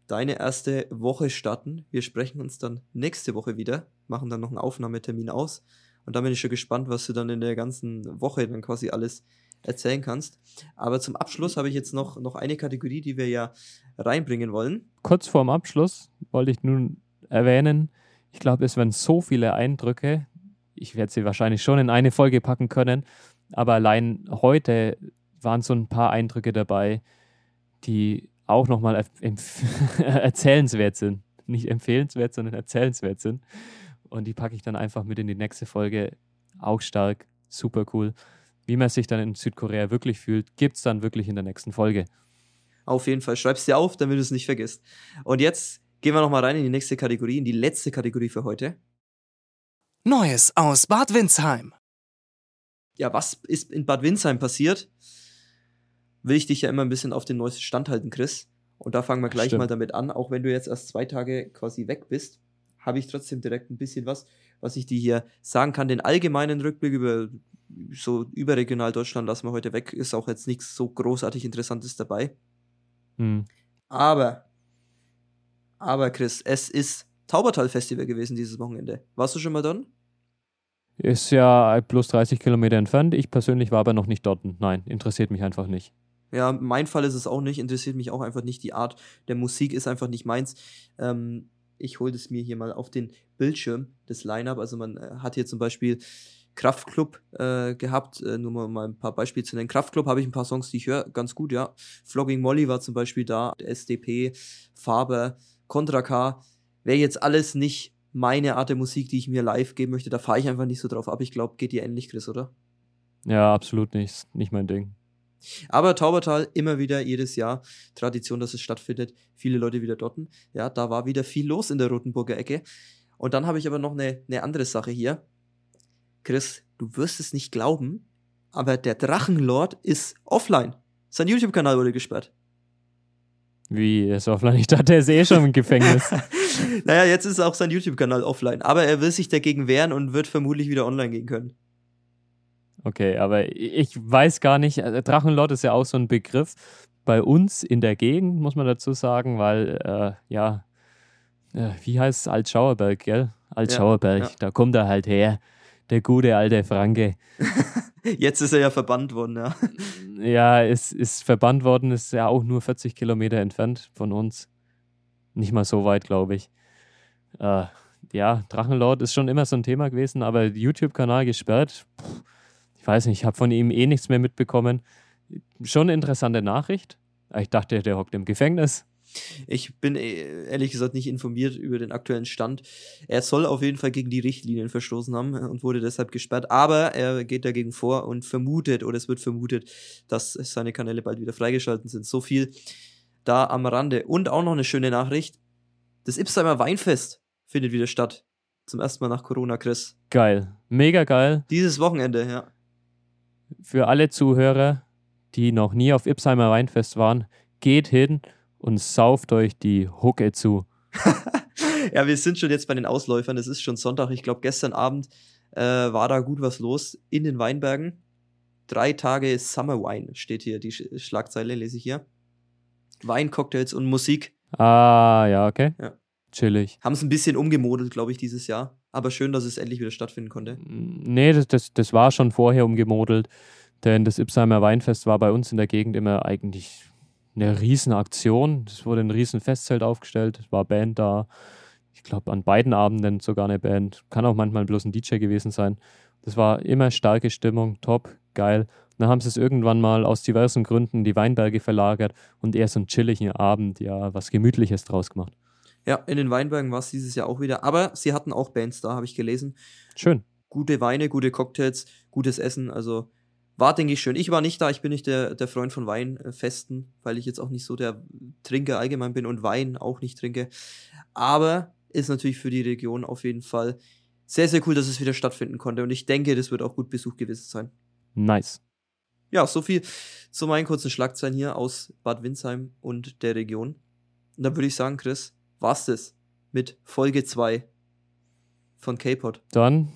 deine erste Woche starten. Wir sprechen uns dann nächste Woche wieder, machen dann noch einen Aufnahmetermin aus. Und da bin ich schon gespannt, was du dann in der ganzen Woche dann quasi alles erzählen kannst. Aber zum Abschluss habe ich jetzt noch, noch eine Kategorie, die wir ja reinbringen wollen. Kurz vorm Abschluss wollte ich nun erwähnen, ich glaube, es werden so viele Eindrücke. Ich werde sie wahrscheinlich schon in eine Folge packen können, aber allein heute waren so ein paar Eindrücke dabei, die auch nochmal erzählenswert sind. Nicht empfehlenswert, sondern erzählenswert sind. Und die packe ich dann einfach mit in die nächste Folge. Auch stark, super cool. Wie man sich dann in Südkorea wirklich fühlt, gibt es dann wirklich in der nächsten Folge. Auf jeden Fall. Schreib es dir auf, damit du es nicht vergisst. Und jetzt gehen wir nochmal rein in die nächste Kategorie, in die letzte Kategorie für heute. Neues aus Bad Windsheim. Ja, was ist in Bad Windsheim passiert? Will ich dich ja immer ein bisschen auf den neuesten Stand halten, Chris. Und da fangen wir gleich Stimmt. mal damit an, auch wenn du jetzt erst zwei Tage quasi weg bist habe ich trotzdem direkt ein bisschen was, was ich dir hier sagen kann. Den allgemeinen Rückblick über so überregional Deutschland lassen wir heute weg. Ist auch jetzt nichts so großartig Interessantes dabei. Hm. Aber, aber Chris, es ist Taubertal Festival gewesen dieses Wochenende. Warst du schon mal dort? Ist ja plus 30 Kilometer entfernt. Ich persönlich war aber noch nicht dort. Nein, interessiert mich einfach nicht. Ja, mein Fall ist es auch nicht, interessiert mich auch einfach nicht. Die Art der Musik ist einfach nicht meins. Ähm, ich hole es mir hier mal auf den Bildschirm, das Line-Up. Also man äh, hat hier zum Beispiel Kraftclub äh, gehabt, äh, nur mal, mal ein paar Beispiele zu nennen. Kraftclub habe ich ein paar Songs, die ich höre, ganz gut, ja. Flogging Molly war zum Beispiel da, SDP, Faber, Contra K. Wäre jetzt alles nicht meine Art der Musik, die ich mir live geben möchte, da fahre ich einfach nicht so drauf ab. Ich glaube, geht dir ähnlich, Chris, oder? Ja, absolut nicht. Nicht mein Ding. Aber Taubertal immer wieder jedes Jahr Tradition, dass es stattfindet. Viele Leute wieder dort. Ja, da war wieder viel los in der Rotenburger Ecke. Und dann habe ich aber noch eine, eine andere Sache hier. Chris, du wirst es nicht glauben, aber der Drachenlord ist offline. Sein YouTube-Kanal wurde gesperrt. Wie, er ist offline? Ich dachte, er ist eh schon im Gefängnis. naja, jetzt ist auch sein YouTube-Kanal offline. Aber er will sich dagegen wehren und wird vermutlich wieder online gehen können. Okay, aber ich weiß gar nicht, also Drachenlord ist ja auch so ein Begriff, bei uns in der Gegend, muss man dazu sagen, weil, äh, ja, äh, wie heißt es, Altschauerberg, gell? Altschauerberg, ja, ja. da kommt er halt her, der gute alte Franke. Jetzt ist er ja verbannt worden, ja. Ja, es ist verbannt worden, ist ja auch nur 40 Kilometer entfernt von uns. Nicht mal so weit, glaube ich. Äh, ja, Drachenlord ist schon immer so ein Thema gewesen, aber YouTube-Kanal gesperrt. Puh, ich weiß nicht, ich habe von ihm eh nichts mehr mitbekommen. Schon eine interessante Nachricht. Ich dachte, der hockt im Gefängnis. Ich bin äh, ehrlich gesagt nicht informiert über den aktuellen Stand. Er soll auf jeden Fall gegen die Richtlinien verstoßen haben und wurde deshalb gesperrt. Aber er geht dagegen vor und vermutet, oder es wird vermutet, dass seine Kanäle bald wieder freigeschalten sind. So viel da am Rande. Und auch noch eine schöne Nachricht. Das Ipsheimer Weinfest findet wieder statt. Zum ersten Mal nach Corona, Chris. Geil. Mega geil. Dieses Wochenende, ja. Für alle Zuhörer, die noch nie auf Ipsheimer Weinfest waren, geht hin und sauft euch die Hucke zu. ja, wir sind schon jetzt bei den Ausläufern. Es ist schon Sonntag. Ich glaube, gestern Abend äh, war da gut was los in den Weinbergen. Drei Tage Summer Wine steht hier, die Schlagzeile lese ich hier. Wein, Cocktails und Musik. Ah, ja, okay. Ja. Chillig. Haben es ein bisschen umgemodelt, glaube ich, dieses Jahr. Aber schön, dass es endlich wieder stattfinden konnte. Nee, das, das, das war schon vorher umgemodelt. Denn das Ipsheimer Weinfest war bei uns in der Gegend immer eigentlich eine Riesenaktion. Es wurde ein riesen Festzelt aufgestellt, es war Band da. Ich glaube, an beiden Abenden sogar eine Band. Kann auch manchmal bloß ein DJ gewesen sein. Das war immer starke Stimmung, top, geil. dann haben sie es irgendwann mal aus diversen Gründen die Weinberge verlagert und eher so einen chilligen Abend, ja, was Gemütliches draus gemacht. Ja, in den Weinbergen war es dieses Jahr auch wieder. Aber sie hatten auch Bands da, habe ich gelesen. Schön. Gute Weine, gute Cocktails, gutes Essen. Also war, denke ich, schön. Ich war nicht da, ich bin nicht der, der Freund von Weinfesten, weil ich jetzt auch nicht so der Trinker allgemein bin und Wein auch nicht trinke. Aber ist natürlich für die Region auf jeden Fall sehr, sehr cool, dass es wieder stattfinden konnte. Und ich denke, das wird auch gut besucht gewesen sein. Nice. Ja, so viel zu meinen kurzen Schlagzeilen hier aus Bad Windsheim und der Region. Und dann würde ich sagen, Chris, war's das mit Folge 2 von K-Pod. Dann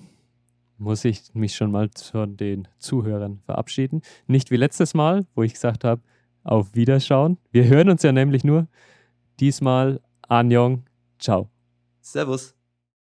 muss ich mich schon mal von den Zuhörern verabschieden. Nicht wie letztes Mal, wo ich gesagt habe, auf Wiederschauen. Wir hören uns ja nämlich nur. Diesmal Anjong. Ciao. Servus.